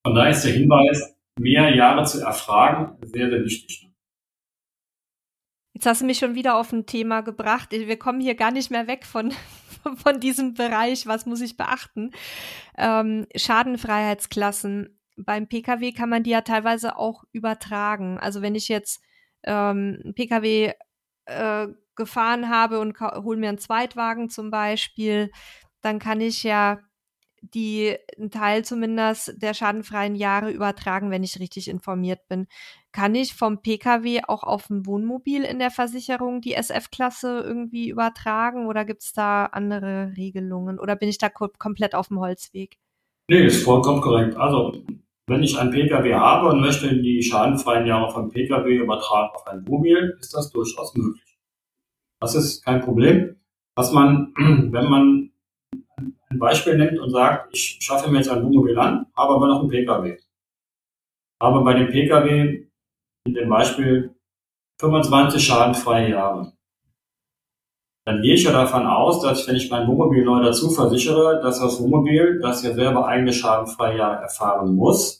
Von daher ist der Hinweis, mehr Jahre zu erfragen, sehr, sehr wichtig. Jetzt hast du mich schon wieder auf ein Thema gebracht. Wir kommen hier gar nicht mehr weg von, [laughs] von diesem Bereich. Was muss ich beachten? Ähm, Schadenfreiheitsklassen. Beim Pkw kann man die ja teilweise auch übertragen. Also wenn ich jetzt ähm, Pkw äh, gefahren habe und hole mir einen Zweitwagen zum Beispiel, dann kann ich ja die einen Teil zumindest der schadenfreien Jahre übertragen, wenn ich richtig informiert bin. Kann ich vom Pkw auch auf ein Wohnmobil in der Versicherung die SF-Klasse irgendwie übertragen oder gibt es da andere Regelungen oder bin ich da ko komplett auf dem Holzweg? Nee, ist vollkommen korrekt. Also wenn ich ein Pkw habe und möchte die schadenfreien Jahre vom Pkw übertragen auf ein Wohnmobil, ist das durchaus möglich. Das ist kein Problem. Was man, [clears throat] wenn man ein Beispiel nimmt und sagt, ich schaffe mir jetzt ein Wohnmobil an, habe aber noch einen Pkw. Habe bei dem Pkw in dem Beispiel 25 schadenfreie Jahre. Dann gehe ich ja davon aus, dass wenn ich mein Wohnmobil neu dazu versichere, dass das Wohnmobil, das ja selber eigene schadenfreie Jahre erfahren muss,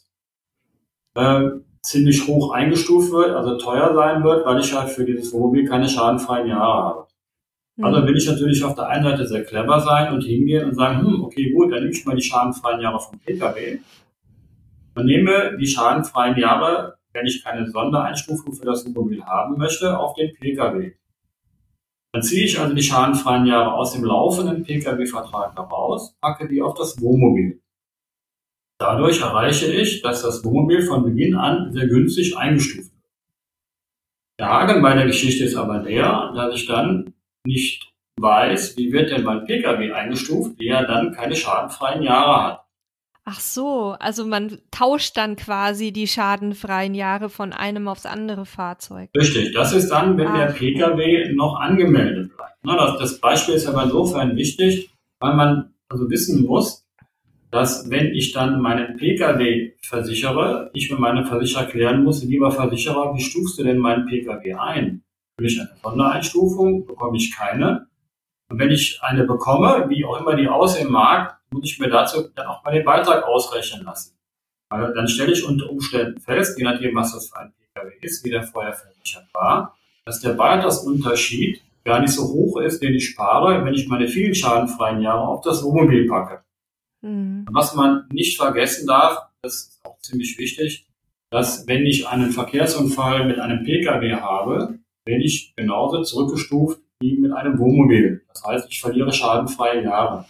äh, ziemlich hoch eingestuft wird, also teuer sein wird, weil ich halt für dieses Wohnmobil keine schadenfreien Jahre habe. Also will ich natürlich auf der einen Seite sehr clever sein und hingehen und sagen, hm, okay, gut, dann nehme ich mal die schadenfreien Jahre vom Pkw und nehme die schadenfreien Jahre, wenn ich keine Sondereinstufung für das Wohnmobil haben möchte, auf den Pkw. Dann ziehe ich also die schadenfreien Jahre aus dem laufenden Pkw-Vertrag heraus, packe die auf das Wohnmobil. Dadurch erreiche ich, dass das Wohnmobil von Beginn an sehr günstig eingestuft wird. Der Haken bei der Geschichte ist aber der, dass ich dann nicht weiß, wie wird denn mein Pkw eingestuft, der dann keine schadenfreien Jahre hat. Ach so, also man tauscht dann quasi die schadenfreien Jahre von einem aufs andere Fahrzeug. Richtig, das ist dann, wenn Ach. der Pkw noch angemeldet bleibt. Das, das Beispiel ist aber insofern wichtig, weil man also wissen muss, dass wenn ich dann meinen Pkw versichere, ich mit meinem Versicherer klären muss, lieber Versicherer, wie stufst du denn meinen Pkw ein? Will ich eine Sondereinstufung, bekomme ich keine. Und wenn ich eine bekomme, wie auch immer die aussehen mag, muss ich mir dazu dann auch mal den Beitrag ausrechnen lassen. Weil dann stelle ich unter Umständen fest, je nachdem, was das für ein Pkw ist, wie der vorher versichert war, dass der Beitragsunterschied gar nicht so hoch ist, den ich spare, wenn ich meine vielen schadenfreien Jahre auf das Wohnmobil packe. Mhm. Was man nicht vergessen darf, das ist auch ziemlich wichtig, dass wenn ich einen Verkehrsunfall mit einem Pkw habe, werde ich genauso zurückgestuft wie mit einem Wohnmobil. Das heißt, ich verliere schadenfreie Jahre.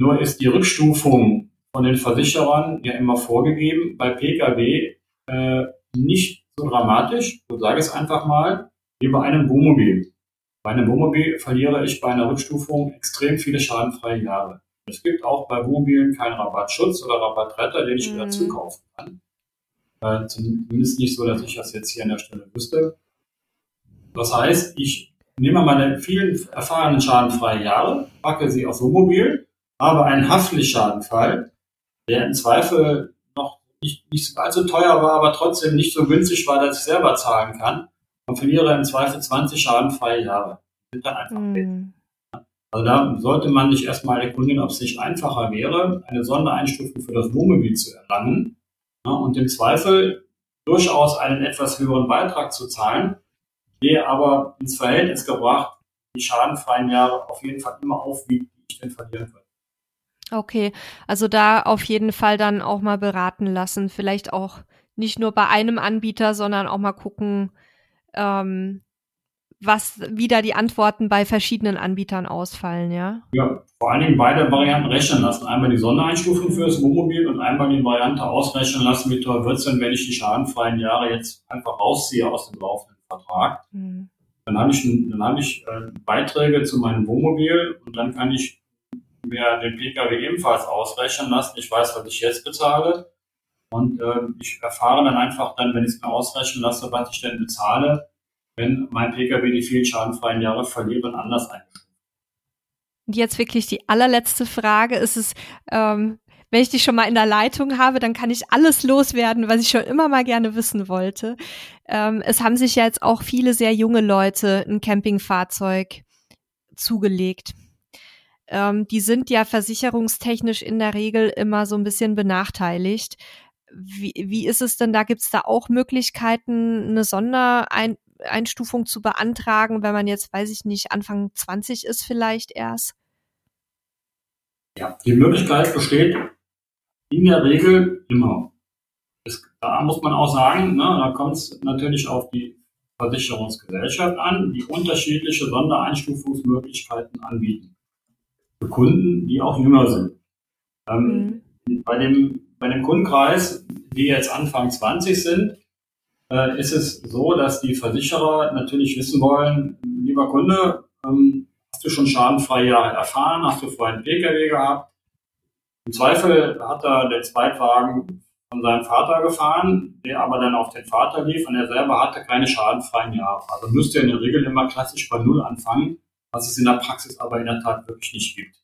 Nur ist die Rückstufung von den Versicherern ja immer vorgegeben, bei Pkw äh, nicht so dramatisch, so sage ich es einfach mal, wie bei einem Wohnmobil. Bei einem Wohnmobil verliere ich bei einer Rückstufung extrem viele schadenfreie Jahre. Es gibt auch bei Wohnmobilen keinen Rabattschutz oder Rabattretter, den ich mhm. wieder zukaufen kann. Äh, zumindest nicht so, dass ich das jetzt hier an der Stelle wüsste. Das heißt, ich nehme meine vielen erfahrenen schadenfreie Jahre, packe sie aufs Wohnmobil, habe einen Haftpflichtschadenfall, der im Zweifel noch nicht, nicht allzu teuer war, aber trotzdem nicht so günstig war, dass ich selber zahlen kann und verliere im Zweifel 20 schadenfreie Jahre. Sind dann einfach mm. Also da sollte man sich erstmal erkundigen, ob es nicht einfacher wäre, eine Sondereinstufung für das Wohnmobil zu erlangen ja, und im Zweifel durchaus einen etwas höheren Beitrag zu zahlen, der aber ins Verhältnis gebracht die schadenfreien Jahre auf jeden Fall immer aufwiegt, die ich denn verlieren würde. Okay, also da auf jeden Fall dann auch mal beraten lassen. Vielleicht auch nicht nur bei einem Anbieter, sondern auch mal gucken, ähm, was wieder die Antworten bei verschiedenen Anbietern ausfallen, ja? Ja, vor allen Dingen beide Varianten rechnen lassen. Einmal die Sondereinstufung für das Wohnmobil und einmal die Variante ausrechnen lassen, wie teuer wird es denn, wenn ich die schadenfreien Jahre jetzt einfach rausziehe aus dem laufenden Vertrag. Mhm. Dann habe ich, dann habe ich äh, Beiträge zu meinem Wohnmobil und dann kann ich mir den Pkw ebenfalls ausrechnen lassen. Ich weiß, was ich jetzt bezahle. Und äh, ich erfahre dann einfach dann, wenn ich es mir ausrechnen lasse, was ich denn bezahle, wenn mein Pkw die vielen schadenfreien Jahre verliert und anders eingestuft. Und jetzt wirklich die allerletzte Frage. Ist es, ähm, wenn ich dich schon mal in der Leitung habe, dann kann ich alles loswerden, was ich schon immer mal gerne wissen wollte. Ähm, es haben sich ja jetzt auch viele sehr junge Leute ein Campingfahrzeug zugelegt. Ähm, die sind ja versicherungstechnisch in der Regel immer so ein bisschen benachteiligt. Wie, wie ist es denn da? Gibt es da auch Möglichkeiten, eine Sondereinstufung zu beantragen, wenn man jetzt, weiß ich nicht, Anfang 20 ist vielleicht erst? Ja, die Möglichkeit besteht in der Regel immer. Es, da muss man auch sagen, ne, da kommt es natürlich auf die Versicherungsgesellschaft an, die unterschiedliche Sondereinstufungsmöglichkeiten anbieten. Für Kunden, die auch jünger sind. Ähm, mhm. Bei dem bei dem Kundenkreis, die jetzt Anfang 20 sind, äh, ist es so, dass die Versicherer natürlich wissen wollen, lieber Kunde, ähm, hast du schon schadenfreie Jahre erfahren, hast du vorher einen Pkw gehabt? Im Zweifel hat er den Zweitwagen von seinem Vater gefahren, der aber dann auf den Vater lief und er selber hatte keine schadenfreien Jahre. Also müsste er in der Regel immer klassisch bei Null anfangen, was es in der Praxis aber in der Tat wirklich nicht gibt.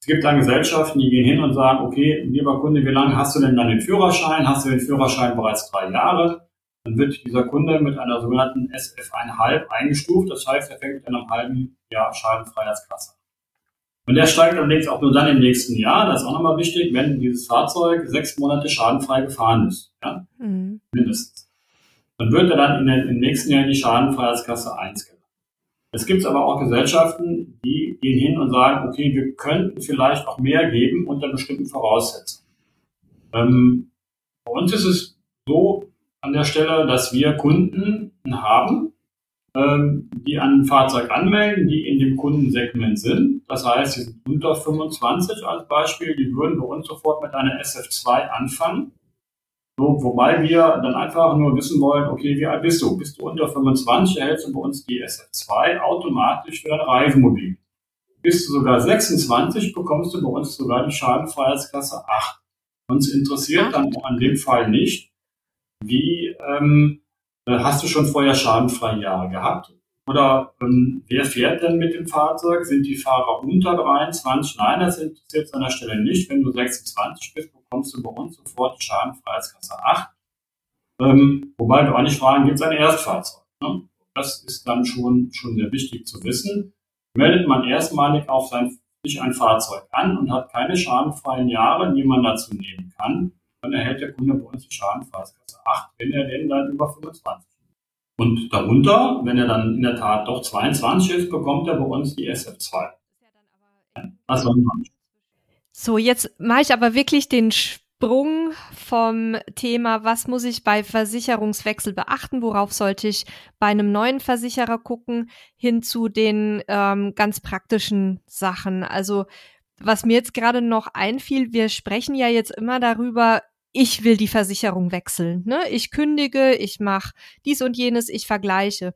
Es gibt dann Gesellschaften, die gehen hin und sagen, okay, lieber Kunde, wie lange hast du denn dann den Führerschein? Hast du den Führerschein bereits drei Jahre? Dann wird dieser Kunde mit einer sogenannten SF1,5 eingestuft. Das heißt, er fängt mit einem halben Jahr Schadenfreiheitsklasse. Und der steigt allerdings auch nur dann im nächsten Jahr, das ist auch nochmal wichtig, wenn dieses Fahrzeug sechs Monate schadenfrei gefahren ist. Ja? Mhm. Mindestens. Dann wird er dann in den, im nächsten Jahr in die Schadenfreiheitsklasse 1 gelangt. Es gibt aber auch Gesellschaften, die gehen hin und sagen, okay, wir könnten vielleicht auch mehr geben unter bestimmten Voraussetzungen. Ähm, bei uns ist es so an der Stelle, dass wir Kunden haben, ähm, die ein Fahrzeug anmelden, die in dem Kundensegment sind. Das heißt, sie sind unter 25 als Beispiel, die würden bei uns sofort mit einer SF2 anfangen so, wobei wir dann einfach nur wissen wollen, okay, wie alt bist du? Bist du unter 25, erhältst du bei uns die SF2 automatisch für dein Reisemobil. Bist du sogar 26, bekommst du bei uns sogar die Schadenfreiheitsklasse 8. Uns interessiert dann an dem Fall nicht, wie ähm, äh, hast du schon vorher schadenfreie Jahre gehabt? Oder ähm, wer fährt denn mit dem Fahrzeug? Sind die Fahrer unter 23? Nein, das interessiert jetzt an der Stelle nicht. Wenn du 26 bist, bekommst du bei uns sofort die Schadenfreiheitsklasse 8. Ähm, wobei wir auch nicht fragen, gibt es ein Erstfahrzeug? Ne? Das ist dann schon, schon sehr wichtig zu wissen. Meldet man erstmalig auf sein, sich ein Fahrzeug an und hat keine schadenfreien Jahre, die man dazu nehmen kann, dann erhält der Kunde bei uns die Schadenfreiheitsklasse 8, wenn er denn dann über 25 ist. Und darunter, wenn er dann in der Tat doch 22 ist, bekommt er bei uns die SF2. Also, so, jetzt mache ich aber wirklich den Sprung vom Thema, was muss ich bei Versicherungswechsel beachten, worauf sollte ich bei einem neuen Versicherer gucken, hin zu den ähm, ganz praktischen Sachen. Also was mir jetzt gerade noch einfiel, wir sprechen ja jetzt immer darüber, ich will die Versicherung wechseln. Ne? Ich kündige, ich mache dies und jenes, ich vergleiche.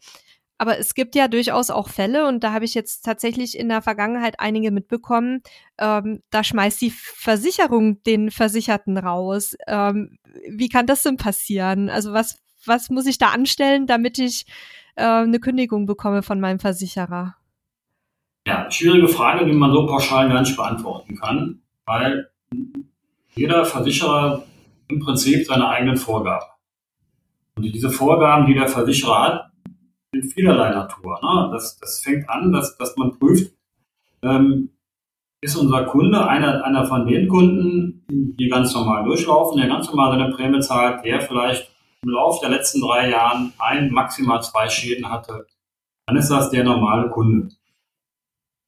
Aber es gibt ja durchaus auch Fälle, und da habe ich jetzt tatsächlich in der Vergangenheit einige mitbekommen, ähm, da schmeißt die Versicherung den Versicherten raus. Ähm, wie kann das denn passieren? Also was, was muss ich da anstellen, damit ich äh, eine Kündigung bekomme von meinem Versicherer? Ja, schwierige Frage, die man so pauschal gar nicht beantworten kann, weil jeder Versicherer im Prinzip seine eigenen Vorgaben. Und diese Vorgaben, die der Versicherer hat, sind vielerlei Natur. Ne? Das, das fängt an, dass, dass man prüft, ähm, ist unser Kunde einer, einer von den Kunden, die ganz normal durchlaufen, der ganz normal seine Prämie zahlt, der vielleicht im Laufe der letzten drei Jahren ein, maximal zwei Schäden hatte, dann ist das der normale Kunde.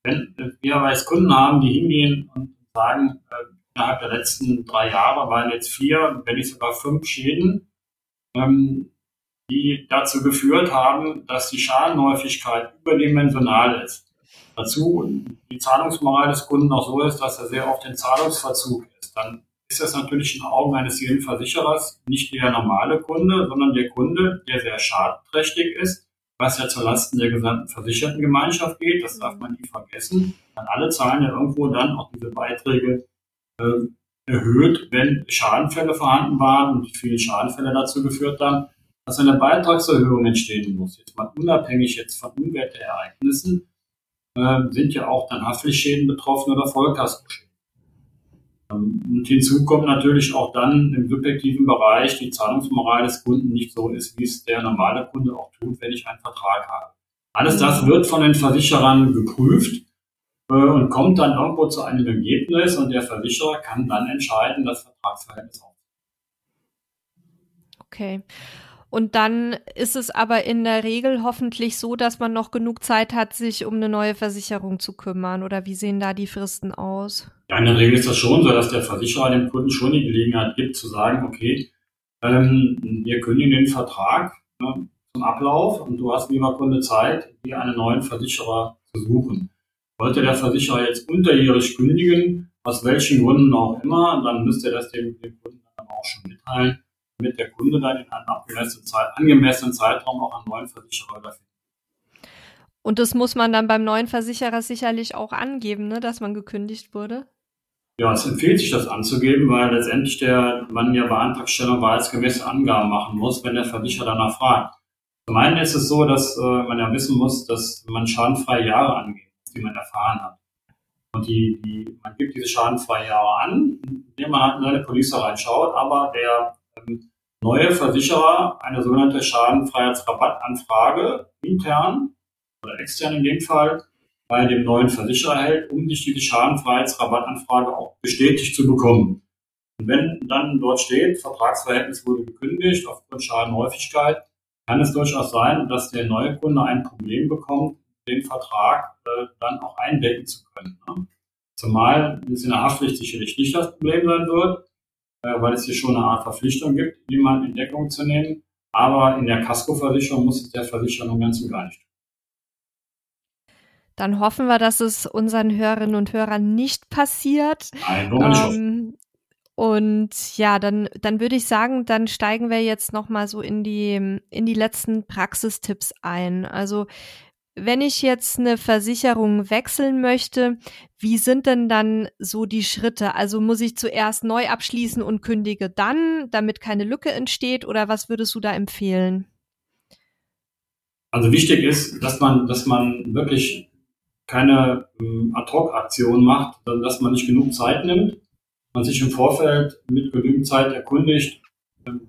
Wenn wir aber jetzt Kunden haben, die hingehen und sagen, äh, innerhalb der letzten drei Jahre waren jetzt vier, wenn nicht sogar fünf Schäden, ähm, die dazu geführt haben, dass die Schadenhäufigkeit überdimensional ist. Dazu die Zahlungsmoral des Kunden auch so ist, dass er sehr oft in Zahlungsverzug ist. Dann ist das natürlich in Augen eines jeden Versicherers nicht der normale Kunde, sondern der Kunde, der sehr schadenträchtig ist, was ja zulasten der gesamten Versichertengemeinschaft geht. Das darf man nie vergessen. Dann alle zahlen ja irgendwo dann auch diese Beiträge erhöht, wenn Schadenfälle vorhanden waren und viele Schadenfälle dazu geführt haben, dass eine Beitragserhöhung entstehen muss. Jetzt mal unabhängig jetzt von Unwetterereignissen äh, sind ja auch dann Haftpflichtschäden betroffen oder Vollkaskoschäden. Ähm, und hinzu kommt natürlich auch dann im subjektiven Bereich die Zahlungsmoral des Kunden nicht so ist, wie es der normale Kunde auch tut, wenn ich einen Vertrag habe. Alles das wird von den Versicherern geprüft äh, und kommt dann irgendwo zu einem Ergebnis und der Versicherer kann dann entscheiden, das Vertragsverhältnis aufzunehmen. Okay. Und dann ist es aber in der Regel hoffentlich so, dass man noch genug Zeit hat, sich um eine neue Versicherung zu kümmern. Oder wie sehen da die Fristen aus? Ja, in der Regel ist das schon so, dass der Versicherer dem Kunden schon die Gelegenheit gibt, zu sagen, okay, ähm, wir kündigen den Vertrag ne, zum Ablauf und du hast, lieber Kunde, Zeit, dir einen neuen Versicherer zu suchen. Wollte der Versicherer jetzt unterjährig kündigen, aus welchen Gründen auch immer, dann müsste er das dem, dem Kunden dann auch schon mitteilen damit der Kunde dann in einem angemessenen, Zeit, angemessenen Zeitraum auch einen neuen Versicherer dafür. Und das muss man dann beim neuen Versicherer sicherlich auch angeben, ne, dass man gekündigt wurde? Ja, es empfiehlt sich, das anzugeben, weil letztendlich der man ja bei Antragstellung wahrheitsgemäße Angaben machen muss, wenn der Versicherer danach fragt. Zum einen ist es so, dass äh, man ja wissen muss, dass man schadenfreie Jahre angeht, die man erfahren hat. Und die, die, man gibt diese schadenfreie Jahre an, indem man halt in seine Police reinschaut, aber der neue Versicherer eine sogenannte Schadenfreiheitsrabattanfrage intern oder extern in dem Fall bei dem neuen Versicherer hält, um sich diese Schadenfreiheitsrabattanfrage auch bestätigt zu bekommen. Und wenn dann dort steht, Vertragsverhältnis wurde gekündigt aufgrund Schadenhäufigkeit, kann es durchaus sein, dass der neue Kunde ein Problem bekommt, den Vertrag äh, dann auch eindecken zu können. Ne? Zumal es in der Haftpflicht sicherlich nicht das Problem sein wird, äh, weil es hier schon eine Art Verpflichtung gibt, jemanden in Deckung zu nehmen. Aber in der Kaskoversicherung muss es der Versicherer nun ganz und gar nicht tun. Dann hoffen wir, dass es unseren Hörerinnen und Hörern nicht passiert. Nein, ähm, und ja, dann, dann würde ich sagen, dann steigen wir jetzt nochmal so in die, in die letzten Praxistipps ein. Also wenn ich jetzt eine Versicherung wechseln möchte, wie sind denn dann so die Schritte? Also muss ich zuerst neu abschließen und kündige dann, damit keine Lücke entsteht oder was würdest du da empfehlen? Also wichtig ist, dass man, dass man wirklich keine ähm, Ad-Hoc-Aktion macht, dass man nicht genug Zeit nimmt, man sich im Vorfeld mit genügend Zeit erkundigt,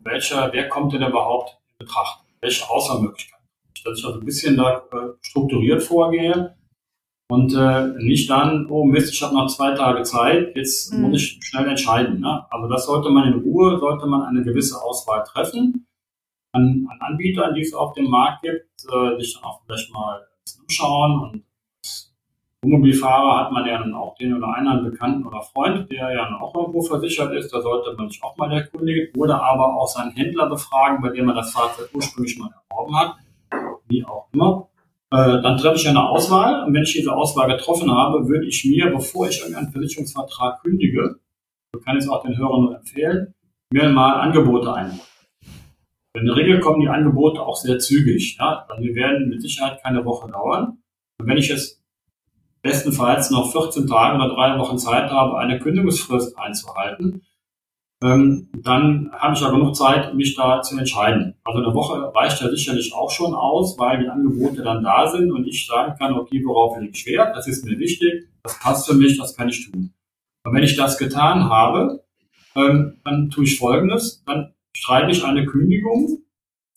welcher, wer kommt denn überhaupt in Betracht, welche Auswahlmöglichkeiten dass ich also ein bisschen da äh, strukturiert vorgehe und äh, nicht dann, oh Mist, ich habe noch zwei Tage Zeit, jetzt mhm. muss ich schnell entscheiden. Ne? Also das sollte man in Ruhe, sollte man eine gewisse Auswahl treffen an, an Anbietern, die es auf dem Markt gibt, äh, sich dann auch vielleicht mal umschauen und als Wohnmobilfahrer hat man ja dann auch den oder einen Bekannten oder Freund, der ja auch irgendwo versichert ist, da sollte man sich auch mal erkundigen oder aber auch seinen Händler befragen, bei dem man das Fahrzeug ursprünglich mal erworben hat wie auch immer. Äh, dann treffe ich eine Auswahl und wenn ich diese Auswahl getroffen habe, würde ich mir, bevor ich irgendeinen Versicherungsvertrag kündige, so kann ich es auch den Hörern nur empfehlen, mir mal Angebote einholen. In der Regel kommen die Angebote auch sehr zügig. Ja? Also die werden mit Sicherheit keine Woche dauern. Und wenn ich es bestenfalls noch 14 Tage oder drei Wochen Zeit habe, eine Kündigungsfrist einzuhalten, ähm, dann habe ich ja genug Zeit, mich da zu entscheiden. Also eine Woche reicht ja sicherlich auch schon aus, weil die Angebote dann da sind und ich sagen kann, okay, worauf liegt schwer, das ist mir wichtig, das passt für mich, das kann ich tun. Und wenn ich das getan habe, ähm, dann tue ich Folgendes, dann schreibe ich eine Kündigung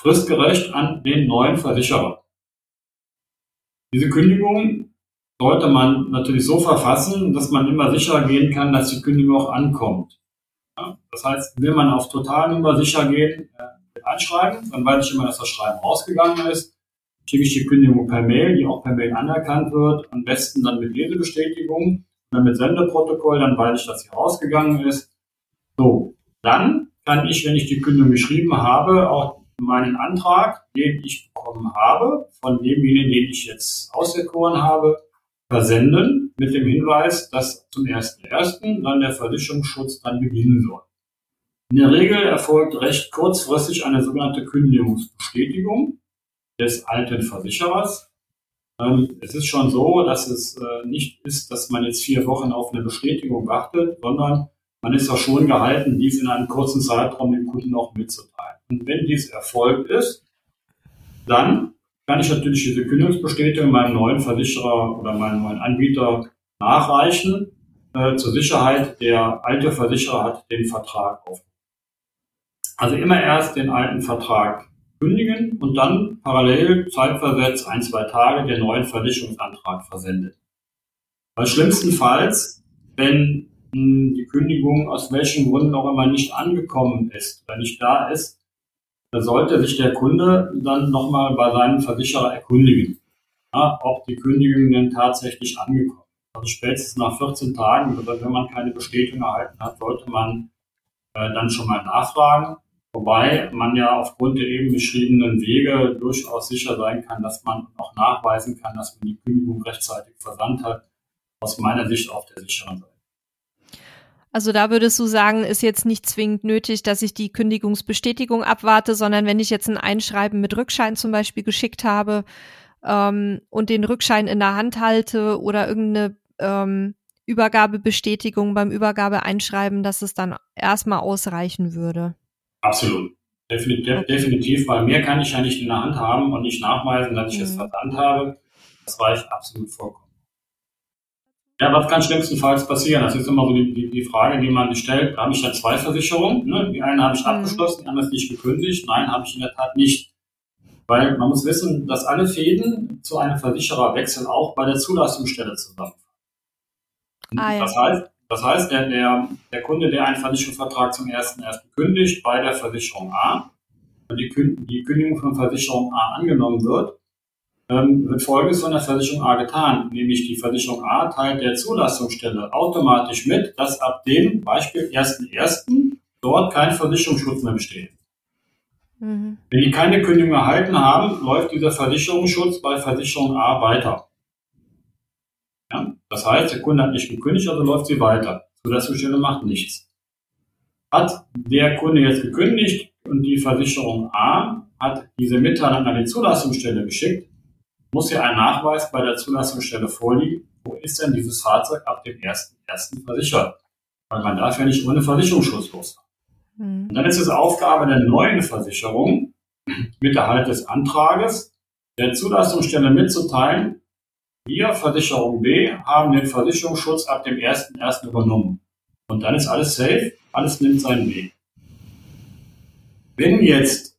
fristgerecht an den neuen Versicherer. Diese Kündigung sollte man natürlich so verfassen, dass man immer sicher gehen kann, dass die Kündigung auch ankommt. Das heißt, will man auf Totalnummer sicher gehen, äh, anschreiben, dann weiß ich immer, dass das Schreiben rausgegangen ist. Schicke ich die Kündigung per Mail, die auch per Mail anerkannt wird, am besten dann mit Lesebestätigung, dann mit Sendeprotokoll, dann weiß ich, dass sie rausgegangen ist. So, dann kann ich, wenn ich die Kündigung geschrieben habe, auch meinen Antrag, den ich bekommen habe, von demjenigen, den ich jetzt auserkoren habe, versenden mit dem Hinweis, dass zum 1.1. dann der Versicherungsschutz dann beginnen soll. In der Regel erfolgt recht kurzfristig eine sogenannte Kündigungsbestätigung des alten Versicherers. Ähm, es ist schon so, dass es äh, nicht ist, dass man jetzt vier Wochen auf eine Bestätigung wartet, sondern man ist auch schon gehalten, dies in einem kurzen Zeitraum dem Kunden auch mitzuteilen. Und wenn dies erfolgt ist, dann kann ich natürlich diese Kündigungsbestätigung meinem neuen Versicherer oder meinem neuen Anbieter nachreichen. Äh, zur Sicherheit, der alte Versicherer hat den Vertrag auf. Also immer erst den alten Vertrag kündigen und dann parallel zeitversetzt ein, zwei Tage den neuen Versicherungsantrag versendet. Weil schlimmstenfalls, wenn mh, die Kündigung aus welchen Gründen auch immer nicht angekommen ist oder nicht da ist, da sollte sich der Kunde dann nochmal bei seinem Versicherer erkundigen, ja, ob die Kündigung denn tatsächlich angekommen ist. Also spätestens nach 14 Tagen, oder wenn man keine Bestätigung erhalten hat, sollte man äh, dann schon mal nachfragen. Wobei man ja aufgrund der eben beschriebenen Wege durchaus sicher sein kann, dass man auch nachweisen kann, dass man die Kündigung rechtzeitig versandt hat. Aus meiner Sicht auf der sicheren Seite. Also da würdest du sagen, ist jetzt nicht zwingend nötig, dass ich die Kündigungsbestätigung abwarte, sondern wenn ich jetzt ein Einschreiben mit Rückschein zum Beispiel geschickt habe ähm, und den Rückschein in der Hand halte oder irgendeine ähm, Übergabebestätigung beim Übergabeeinschreiben, dass es dann erstmal ausreichen würde. Absolut. Definitiv, definitiv, weil mehr kann ich ja nicht in der Hand haben und nicht nachweisen, dass ich mhm. es versandt habe. Das reicht absolut vollkommen. Ja, was kann schlimmstenfalls passieren? Das ist immer so die, die, die Frage, die man sich stellt. Habe ich ja zwei Versicherungen? Ne? Die eine habe ich mhm. abgeschlossen, die andere ist nicht gekündigt. Nein, habe ich in der Tat nicht. Weil man muss wissen, dass alle Fäden zu einem Versichererwechsel auch bei der Zulassungsstelle zusammenfallen. Ah, ja. Das heißt, das heißt, der, der, der Kunde, der einen Versicherungsvertrag zum 1.1. kündigt bei der Versicherung A und die, die Kündigung von Versicherung A angenommen wird, ähm, wird Folgendes von der Versicherung A getan, nämlich die Versicherung A teilt der Zulassungsstelle automatisch mit, dass ab dem Beispiel 1.1. dort kein Versicherungsschutz mehr besteht. Mhm. Wenn die keine Kündigung erhalten haben, läuft dieser Versicherungsschutz bei Versicherung A weiter. Ja? Das heißt, der Kunde hat nicht gekündigt, also läuft sie weiter. Zulassungsstelle macht nichts. Hat der Kunde jetzt gekündigt und die Versicherung A hat diese Mitteilung an die Zulassungsstelle geschickt, muss hier ein Nachweis bei der Zulassungsstelle vorliegen, wo ist denn dieses Fahrzeug ab dem 1.1. versichert? Weil man darf ja nicht ohne Versicherungsschutz los. Mhm. Und dann ist es Aufgabe der neuen Versicherung, mit Erhalt des Antrages der Zulassungsstelle mitzuteilen, wir, Versicherung B, haben den Versicherungsschutz ab dem 1.1. übernommen. Und dann ist alles safe, alles nimmt seinen Weg. Wenn jetzt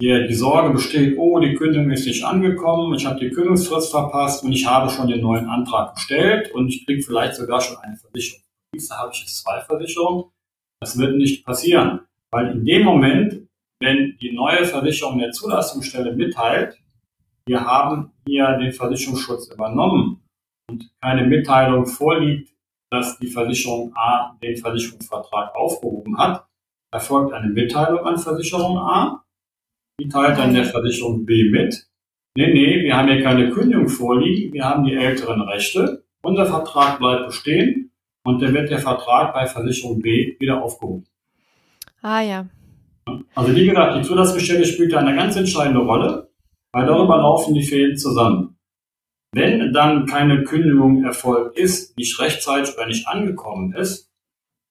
hier die Sorge besteht, oh, die Kündigung ist nicht angekommen, ich habe die Kündigungsfrist verpasst und ich habe schon den neuen Antrag gestellt und ich kriege vielleicht sogar schon eine Versicherung. Da habe ich jetzt zwei Versicherungen. Das wird nicht passieren, weil in dem Moment, wenn die neue Versicherung der Zulassungsstelle mitteilt, wir haben hier den Versicherungsschutz übernommen und keine Mitteilung vorliegt, dass die Versicherung A den Versicherungsvertrag aufgehoben hat, erfolgt eine Mitteilung an Versicherung A. Die teilt dann der Versicherung B mit. Nee, nee, wir haben hier keine Kündigung vorliegen, wir haben die älteren Rechte. Unser Vertrag bleibt bestehen und dann wird der Vertrag bei Versicherung B wieder aufgehoben. Ah ja. Also wie gesagt, die Zulassungsstelle spielt da eine ganz entscheidende Rolle weil darüber laufen die Fäden zusammen. Wenn dann keine Kündigung erfolgt ist, nicht rechtzeitig oder nicht angekommen ist,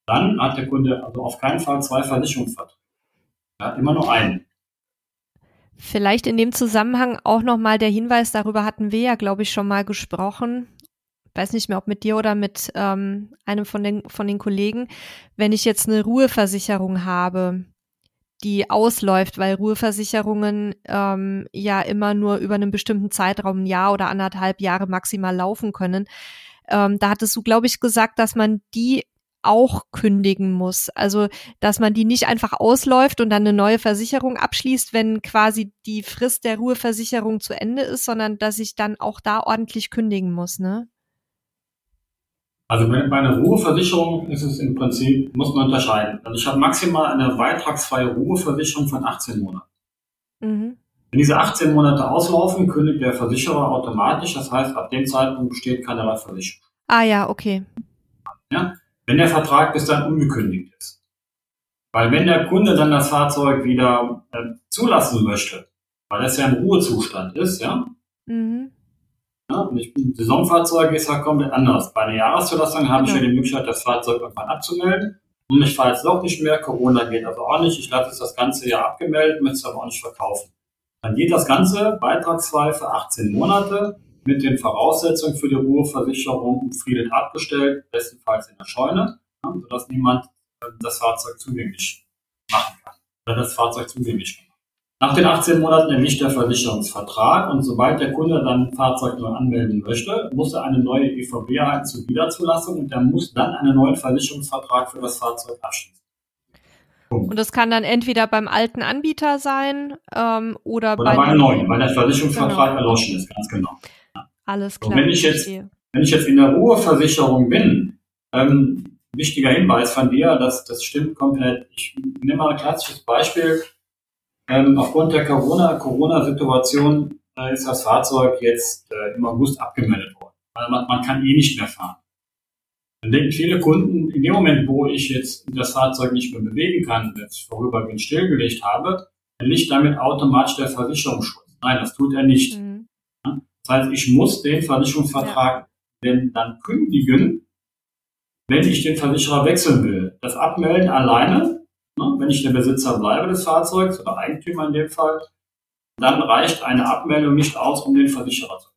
dann hat der Kunde also auf keinen Fall zwei Versicherungsverträge. Er hat immer nur einen. Vielleicht in dem Zusammenhang auch nochmal der Hinweis, darüber hatten wir ja, glaube ich, schon mal gesprochen. Ich weiß nicht mehr, ob mit dir oder mit ähm, einem von den, von den Kollegen. Wenn ich jetzt eine Ruheversicherung habe, die ausläuft, weil Ruheversicherungen ähm, ja immer nur über einen bestimmten Zeitraum, ein Jahr oder anderthalb Jahre maximal laufen können. Ähm, da hattest du, glaube ich, gesagt, dass man die auch kündigen muss. Also, dass man die nicht einfach ausläuft und dann eine neue Versicherung abschließt, wenn quasi die Frist der Ruheversicherung zu Ende ist, sondern dass ich dann auch da ordentlich kündigen muss, ne? Also bei einer Ruheversicherung ist es im Prinzip, muss man unterscheiden. Also ich habe maximal eine beitragsfreie Ruheversicherung von 18 Monaten. Mhm. Wenn diese 18 Monate auslaufen, kündigt der Versicherer automatisch. Das heißt, ab dem Zeitpunkt besteht keinerlei Versicherung. Ah ja, okay. Ja, wenn der Vertrag bis dann ungekündigt ist. Weil wenn der Kunde dann das Fahrzeug wieder äh, zulassen möchte, weil es ja im Ruhezustand ist, ja, mhm. Ja ich bin, Saisonfahrzeug ist ja komplett anders. Bei einer Jahreszulassung habe genau. ich ja die Möglichkeit, das Fahrzeug irgendwann abzumelden. Und ich fahre jetzt doch nicht mehr, Corona geht also auch nicht, ich lasse es das ganze Jahr abgemeldet, möchte es aber auch nicht verkaufen. Dann geht das Ganze beitragsfrei für 18 Monate mit den Voraussetzungen für die Ruheversicherung umfriedet abgestellt, bestenfalls in der Scheune, ja, sodass niemand äh, das Fahrzeug zugänglich machen kann oder das Fahrzeug zugänglich machen. Nach den 18 Monaten erliegt der Versicherungsvertrag und sobald der Kunde dann ein Fahrzeug neu anmelden möchte, muss er eine neue EVB erhalten zur Wiederzulassung und er muss dann einen neuen Versicherungsvertrag für das Fahrzeug abschließen. Und das kann dann entweder beim alten Anbieter sein ähm, oder, oder bei, bei einem neuen, weil der Versicherungsvertrag genau. erloschen ist, ganz genau. Ja. Alles klar. Und wenn ich jetzt, wenn ich jetzt in der Ruheversicherung bin, ähm, wichtiger Hinweis von dir, das, das stimmt komplett. Ich nehme mal ein klassisches Beispiel. Ähm, aufgrund der Corona-Situation Corona äh, ist das Fahrzeug jetzt äh, im August abgemeldet worden. Also man, man kann eh nicht mehr fahren. Dann denken viele Kunden, in dem Moment, wo ich jetzt das Fahrzeug nicht mehr bewegen kann, jetzt vorübergehend stillgelegt habe, liegt damit automatisch der Versicherungsschutz. Nein, das tut er nicht. Mhm. Das heißt, ich muss den Versicherungsvertrag ja. dann kündigen, wenn ich den Versicherer wechseln will. Das Abmelden alleine, ne, wenn ich der Besitzer bleibe des Fahrzeugs oder Eigentümer in dem Fall, dann reicht eine Abmeldung nicht aus, um den Versicherer zu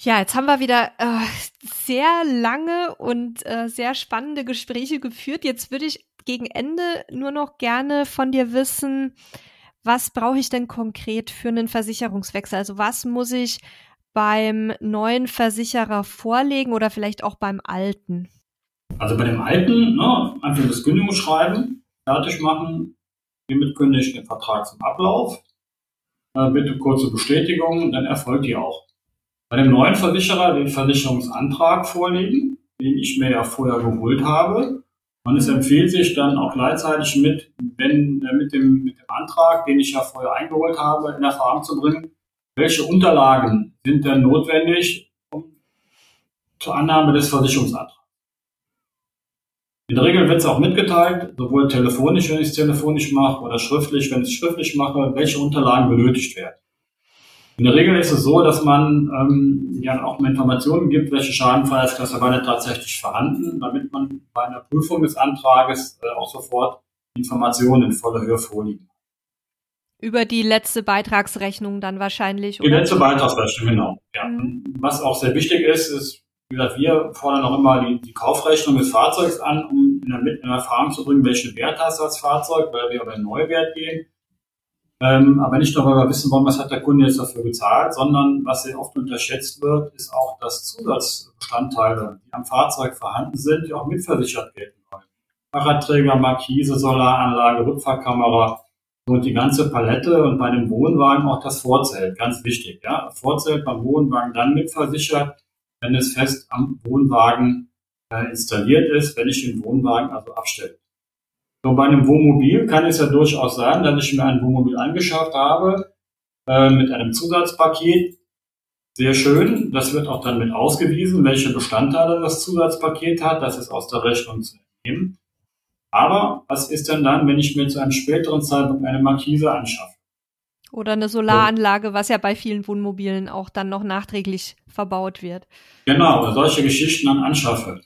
ja, jetzt haben wir wieder äh, sehr lange und äh, sehr spannende Gespräche geführt. Jetzt würde ich gegen Ende nur noch gerne von dir wissen, was brauche ich denn konkret für einen Versicherungswechsel? Also was muss ich beim neuen Versicherer vorlegen oder vielleicht auch beim alten? Also bei dem alten, ne, einfach das Kündigungsschreiben fertig machen, hiermit kündige ich den Vertrag zum Ablauf. Äh, bitte kurze Bestätigung, dann erfolgt die auch bei dem neuen Versicherer den Versicherungsantrag vorlegen, den ich mir ja vorher geholt habe. Und es empfiehlt sich dann auch gleichzeitig mit, wenn, äh, mit, dem, mit dem Antrag, den ich ja vorher eingeholt habe, in Erfahrung zu bringen, welche Unterlagen sind denn notwendig um, zur Annahme des Versicherungsantrags. In der Regel wird es auch mitgeteilt, sowohl telefonisch, wenn ich es telefonisch mache, oder schriftlich, wenn ich es schriftlich mache, welche Unterlagen benötigt werden. In der Regel ist es so, dass man ähm, ja auch Informationen gibt, welche Schadenfreiheitsklasse war denn tatsächlich vorhanden, damit man bei einer Prüfung des Antrages äh, auch sofort Informationen in voller Höhe vorliegen. Über die letzte Beitragsrechnung dann wahrscheinlich. Die letzte Beitragsrechnung, genau. Ja. Mhm. Was auch sehr wichtig ist, ist, wie gesagt, wir fordern auch immer die, die Kaufrechnung des Fahrzeugs an, um in, der, in Erfahrung zu bringen, welche Wert hat das Fahrzeug, weil wir über den Neuwert gehen ähm, aber nicht nur, weil wir wissen wollen, was hat der Kunde jetzt dafür gezahlt, sondern was sehr oft unterschätzt wird, ist auch, dass Zusatzbestandteile, die am Fahrzeug vorhanden sind, die auch mitversichert werden wollen. Fahrradträger, Markise, Solaranlage, Rückfahrkamera und die ganze Palette und bei dem Wohnwagen auch das Vorzelt, ganz wichtig. Ja? Vorzelt beim Wohnwagen dann mitversichert, wenn es fest am Wohnwagen äh, installiert ist, wenn ich den Wohnwagen also abstelle. So bei einem Wohnmobil kann es ja durchaus sein, dass ich mir ein Wohnmobil angeschafft habe äh, mit einem Zusatzpaket. Sehr schön. Das wird auch dann mit ausgewiesen, welche Bestandteile das Zusatzpaket hat. Das ist aus der Rechnung zu entnehmen. Aber was ist denn dann, wenn ich mir zu einem späteren Zeitpunkt eine Markise anschaffe? Oder eine Solaranlage, was ja bei vielen Wohnmobilen auch dann noch nachträglich verbaut wird. Genau, solche Geschichten dann anschaffe.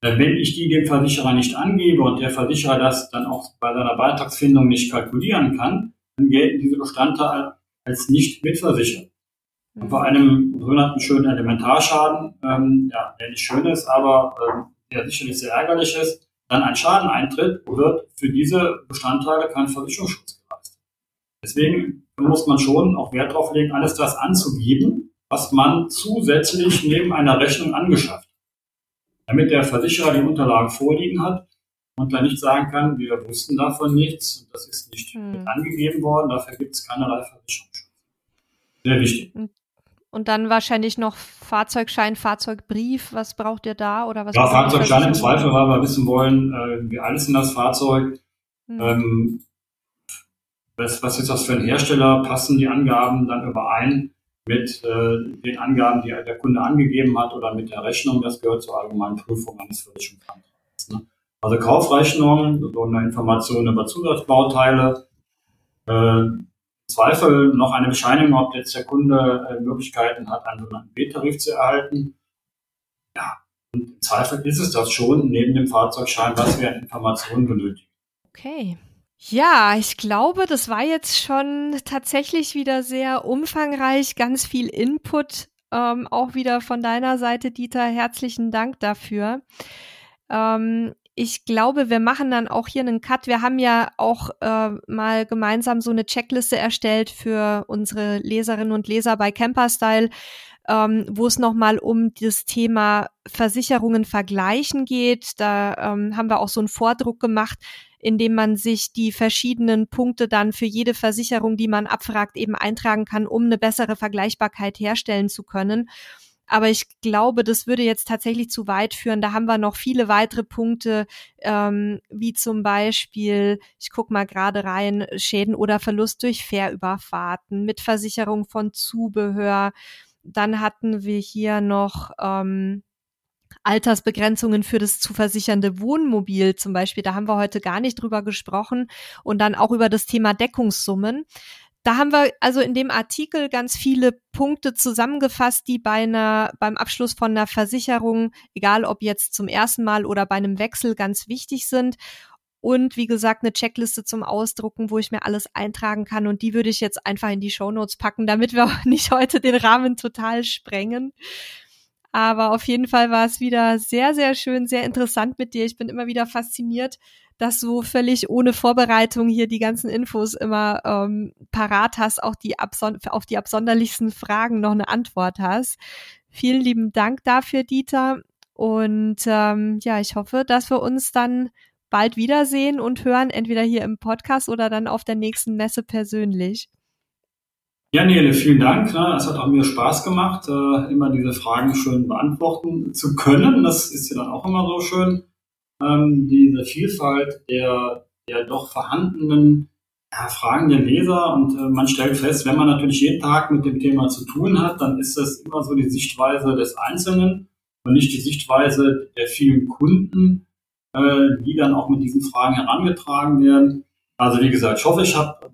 Wenn ich die dem Versicherer nicht angebe und der Versicherer das dann auch bei seiner Beitragsfindung nicht kalkulieren kann, dann gelten diese Bestandteile als nicht mitversichert. Und bei einem sogenannten schönen Elementarschaden, ähm, ja, der nicht schön ist, aber ähm, der sicherlich sehr ärgerlich ist, dann ein Schaden eintritt, wird für diese Bestandteile kein Versicherungsschutz geleistet. Deswegen muss man schon auch Wert darauf legen, alles das anzugeben, was man zusätzlich neben einer Rechnung angeschafft damit der Versicherer die Unterlagen vorliegen hat und dann nicht sagen kann, wir wussten davon nichts, das ist nicht hm. angegeben worden, dafür gibt es keinerlei Versicherungsschutz. Sehr wichtig. Und dann wahrscheinlich noch Fahrzeugschein, Fahrzeugbrief, was braucht ihr da oder was? Ja, Fahrzeugschein im Zweifel, weil wir wissen wollen, äh, wie alles in das Fahrzeug. Hm. Ähm, was, was ist das für ein Hersteller? Passen die Angaben dann überein mit äh, den Angaben, die der Kunde angegeben hat oder mit der Rechnung? Das gehört zur allgemeinen Prüfung eines Versicherungsvertrags. Ne? Also Kaufrechnung, so eine Information über Zusatzbauteile, äh, Zweifel noch eine Bescheinigung, ob jetzt der Kunde äh, Möglichkeiten hat, einen sogenannten B-Tarif zu erhalten. Ja, und im Zweifel ist es das schon neben dem Fahrzeugschein, was wir an Informationen benötigen. Okay. Ja, ich glaube, das war jetzt schon tatsächlich wieder sehr umfangreich, ganz viel Input, ähm, auch wieder von deiner Seite, Dieter. Herzlichen Dank dafür. Ähm, ich glaube, wir machen dann auch hier einen Cut. Wir haben ja auch äh, mal gemeinsam so eine Checkliste erstellt für unsere Leserinnen und Leser bei Camperstyle, ähm, wo es nochmal um das Thema Versicherungen vergleichen geht. Da ähm, haben wir auch so einen Vordruck gemacht, in dem man sich die verschiedenen Punkte dann für jede Versicherung, die man abfragt, eben eintragen kann, um eine bessere Vergleichbarkeit herstellen zu können. Aber ich glaube, das würde jetzt tatsächlich zu weit führen. Da haben wir noch viele weitere Punkte, ähm, wie zum Beispiel, ich gucke mal gerade rein, Schäden oder Verlust durch Fährüberfahrten, mit Versicherung von Zubehör. Dann hatten wir hier noch ähm, Altersbegrenzungen für das zu versichernde Wohnmobil zum Beispiel. Da haben wir heute gar nicht drüber gesprochen. Und dann auch über das Thema Deckungssummen. Da haben wir also in dem Artikel ganz viele Punkte zusammengefasst, die bei einer, beim Abschluss von einer Versicherung, egal ob jetzt zum ersten Mal oder bei einem Wechsel, ganz wichtig sind. Und wie gesagt, eine Checkliste zum Ausdrucken, wo ich mir alles eintragen kann. Und die würde ich jetzt einfach in die Show Notes packen, damit wir [laughs] nicht heute den Rahmen total sprengen. Aber auf jeden Fall war es wieder sehr, sehr schön, sehr interessant mit dir. Ich bin immer wieder fasziniert, dass du völlig ohne Vorbereitung hier die ganzen Infos immer ähm, parat hast, auch die auf die absonderlichsten Fragen noch eine Antwort hast. Vielen lieben Dank dafür, Dieter. Und ähm, ja, ich hoffe, dass wir uns dann bald wiedersehen und hören, entweder hier im Podcast oder dann auf der nächsten Messe persönlich. Ja, Nele, vielen Dank. Ne? Es hat auch mir Spaß gemacht, äh, immer diese Fragen schön beantworten zu können. Das ist ja dann auch immer so schön ähm, diese Vielfalt der, der doch vorhandenen Fragen der Leser und äh, man stellt fest, wenn man natürlich jeden Tag mit dem Thema zu tun hat, dann ist das immer so die Sichtweise des Einzelnen und nicht die Sichtweise der vielen Kunden, äh, die dann auch mit diesen Fragen herangetragen werden. Also wie gesagt, ich hoffe, ich habe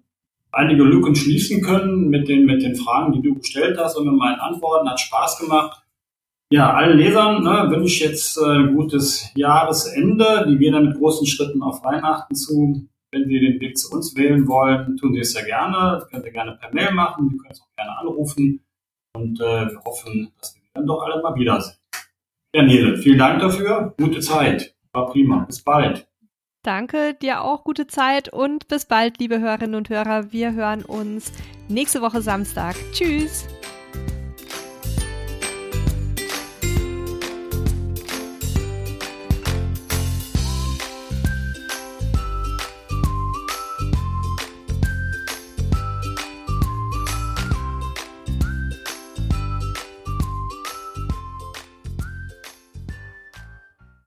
einige Lücken schließen können mit den, mit den Fragen, die du gestellt hast und mit meinen Antworten. Hat Spaß gemacht. Ja, allen Lesern ne, wünsche ich jetzt äh, ein gutes Jahresende. Die gehen dann mit großen Schritten auf Weihnachten zu. Wenn Sie den Weg zu uns wählen wollen, tun Sie es sehr gerne. Das können Sie gerne per Mail machen. Sie können es auch gerne anrufen. Und äh, wir hoffen, dass wir dann doch alle mal wiedersehen. Ja, Nele, vielen Dank dafür. Gute Zeit. War prima. Bis bald. Danke, dir auch gute Zeit und bis bald, liebe Hörerinnen und Hörer. Wir hören uns nächste Woche Samstag. Tschüss.